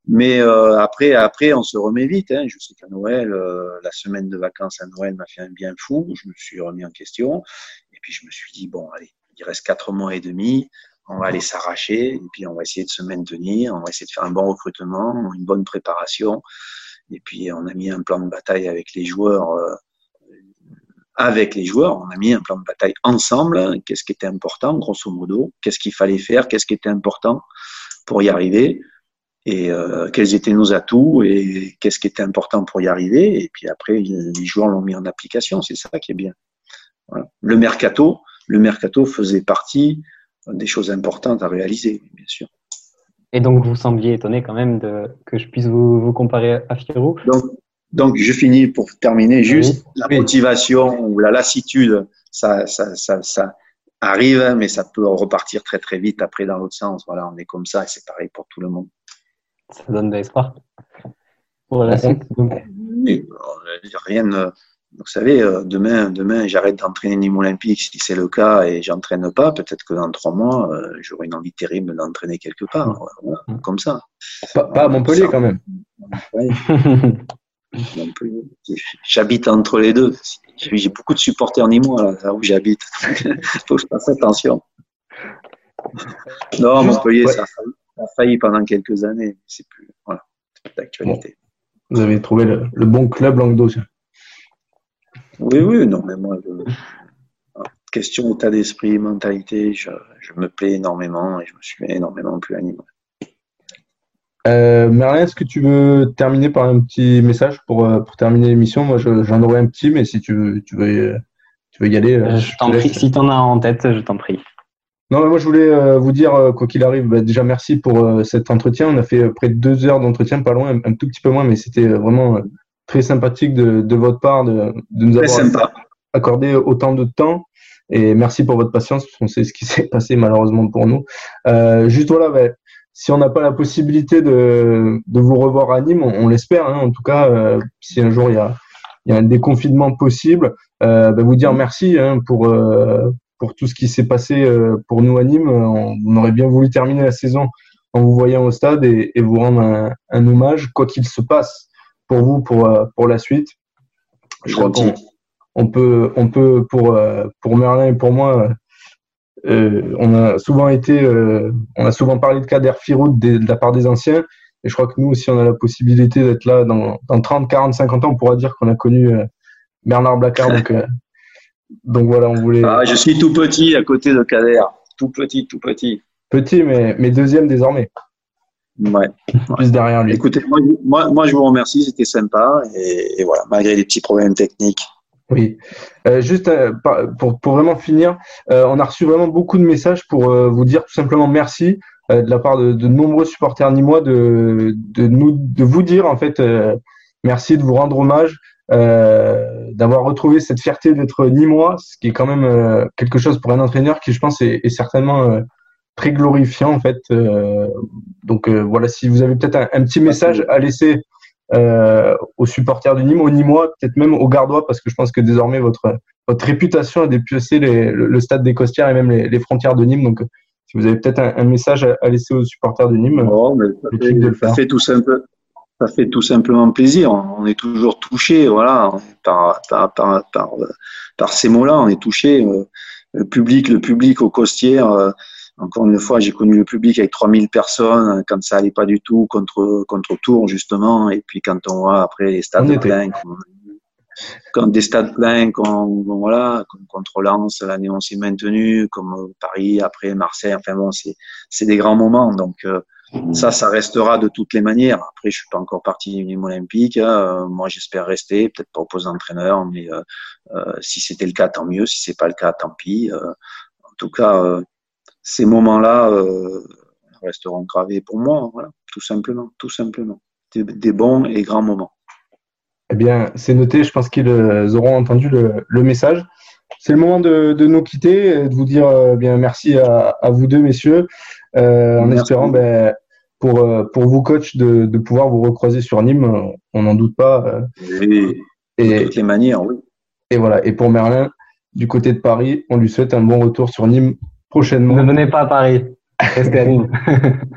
Mais euh, après, après, on se remet vite. Hein. Je sais qu'à Noël, euh, la semaine de vacances à Noël m'a fait un bien fou. Je me suis remis en question. Et puis je me suis dit, bon, allez, il reste quatre mois et demi. On va aller s'arracher. Et puis on va essayer de se maintenir. On va essayer de faire un bon recrutement, une bonne préparation. Et puis on a mis un plan de bataille avec les joueurs. Euh, avec les joueurs, on a mis un plan de bataille ensemble. Qu'est-ce qui était important, grosso modo? Qu'est-ce qu'il fallait faire? Qu'est-ce qui était important pour y arriver? Et euh, quels étaient nos atouts et qu'est-ce qui était important pour y arriver. Et puis après, les joueurs l'ont mis en application. C'est ça qui est bien. Voilà. Le mercato, le mercato faisait partie des choses importantes à réaliser, bien sûr. Et donc, vous sembliez étonné quand même de, que je puisse vous, vous comparer à Fierro. Donc, donc, je finis pour terminer juste la motivation ou la lassitude, ça, ça, ça, ça arrive, mais ça peut repartir très très vite après dans l'autre sens. Voilà, on est comme ça et c'est pareil pour tout le monde ça donne de l'espoir pour la suite. rien vous savez, euh, demain, demain j'arrête d'entraîner Nîmes Olympique si c'est le cas et j'entraîne pas. Peut-être que dans trois mois, euh, j'aurai une envie terrible d'entraîner quelque part. Mm. comme ça. Pas, à Montpellier quand même. J'habite entre les deux. J'ai beaucoup de supporters nîmois là, où j'habite. Il faut que je fasse attention. Non, Montpellier, ça, a failli pendant quelques années, c'est plus, voilà, d'actualité. Vous avez trouvé le, bon club languedocien. Oui, oui, non, mais moi, question état d'esprit, mentalité, je, me plais énormément et je me suis énormément plus animé. Euh, Merlin, est-ce que tu veux terminer par un petit message pour, euh, pour terminer l'émission? Moi, j'en aurais un petit, mais si tu veux, tu veux, tu veux y aller. Euh, je t'en prie. Si tu en as en tête, je t'en prie. Non, mais moi je voulais euh, vous dire, euh, quoi qu'il arrive, bah, déjà merci pour euh, cet entretien. On a fait près de deux heures d'entretien, pas loin, un, tout petit peu moins, mais c'était vraiment très sympathique de, de, votre part de, de nous avoir accordé autant de temps. Et merci pour votre patience, parce qu'on sait ce qui s'est passé malheureusement pour nous. juste voilà, bah, si on n'a pas la possibilité de, de, vous revoir à Nîmes, on, l'espère. Hein, en tout cas, si un jour il y a il y a un déconfinement possible, euh, bah, vous dire merci hein, pour euh, pour tout ce qui s'est passé euh, pour nous à Nîmes. On, on, aurait bien voulu terminer la saison en vous voyant au stade et, et vous rendre un, un hommage, quoi qu'il se passe pour vous pour pour la suite. Je crois qu'on on peut on peut pour pour Merlin et pour moi. Euh, on a souvent été, euh, on a souvent parlé de Kader Firoud de, de la part des anciens. Et je crois que nous, si on a la possibilité d'être là dans, dans 30, 40, 50 ans, on pourra dire qu'on a connu euh, Bernard Blacard. Donc, euh, donc voilà, on voulait. Ah, je suis tout petit à côté de Kader. Tout petit, tout petit. Petit, mais, mais deuxième désormais. Ouais. Plus derrière lui. Écoutez, moi, moi, moi je vous remercie, c'était sympa. Et, et, voilà, malgré les petits problèmes techniques. Oui. Euh, juste euh, pour, pour vraiment finir, euh, on a reçu vraiment beaucoup de messages pour vous dire tout simplement merci de la part de, de nombreux supporters nîmois de, de, nous, de vous dire en fait merci, de vous rendre hommage, d'avoir retrouvé cette fierté d'être nîmois, ce qui est quand même quelque chose pour un entraîneur qui je pense est, est certainement très glorifiant en fait. donc voilà, si vous avez peut-être un, un, petit message à laisser euh, aux supporters du Nîmes, aux Nîmois, peut-être même aux Gardois, parce que je pense que désormais votre votre réputation a dépiocé les, le, le, stade des Costières et même les, les, frontières de Nîmes. Donc, si vous avez peut-être un, un, message à, à, laisser aux supporters de Nîmes, oh, mais ça, fait, de le faire. ça fait tout simple. Ça fait tout simplement plaisir. On est toujours touché, voilà, par par par par, ces mots-là. On est touché. Le public, le public aux Costières encore une fois, j'ai connu le public avec 3000 personnes quand ça allait pas du tout contre contre Tours justement, et puis quand on voit après les stades pleins, quand des stades pleins, comme voilà, comme contre Lens l'année on s'est maintenu, comme Paris après Marseille, enfin bon, c'est c'est des grands moments, donc euh, ça, ça restera de toutes les manières. Après, je suis pas encore parti du olympique. Hein. moi, j'espère rester, peut-être pas au poste mais euh, euh, si c'était le cas, tant mieux. Si c'est pas le cas, tant pis. en tout cas ces moments-là euh, resteront gravés pour moi, tout simplement, tout simplement. Des, bons et grands moments. Eh bien, c'est noté, je pense qu'ils auront entendu le, message. C'est le moment de, nous quitter, de vous dire euh, bien merci à vous deux, messieurs, euh, en espérant ben, pour, euh, pour vous, coach, de, de pouvoir vous recroiser sur Nîmes, on n'en doute pas. Et, et, de toutes les manières, oui. Et voilà, et pour Merlin, du côté de Paris, on lui souhaite un bon retour sur Nîmes prochainement. Ne venez pas à Paris. il, fait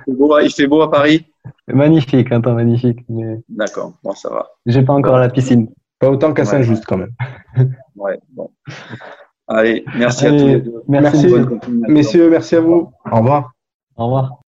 beau, il fait beau à Paris Magnifique, un temps magnifique. Mais... D'accord, bon, ça va. J'ai pas encore la piscine. Pas autant qu'à Saint-Just quand même. ouais, bon. Allez, merci Allez, à tous les deux. Merci, merci messieurs, merci à vous. Au revoir. Au revoir.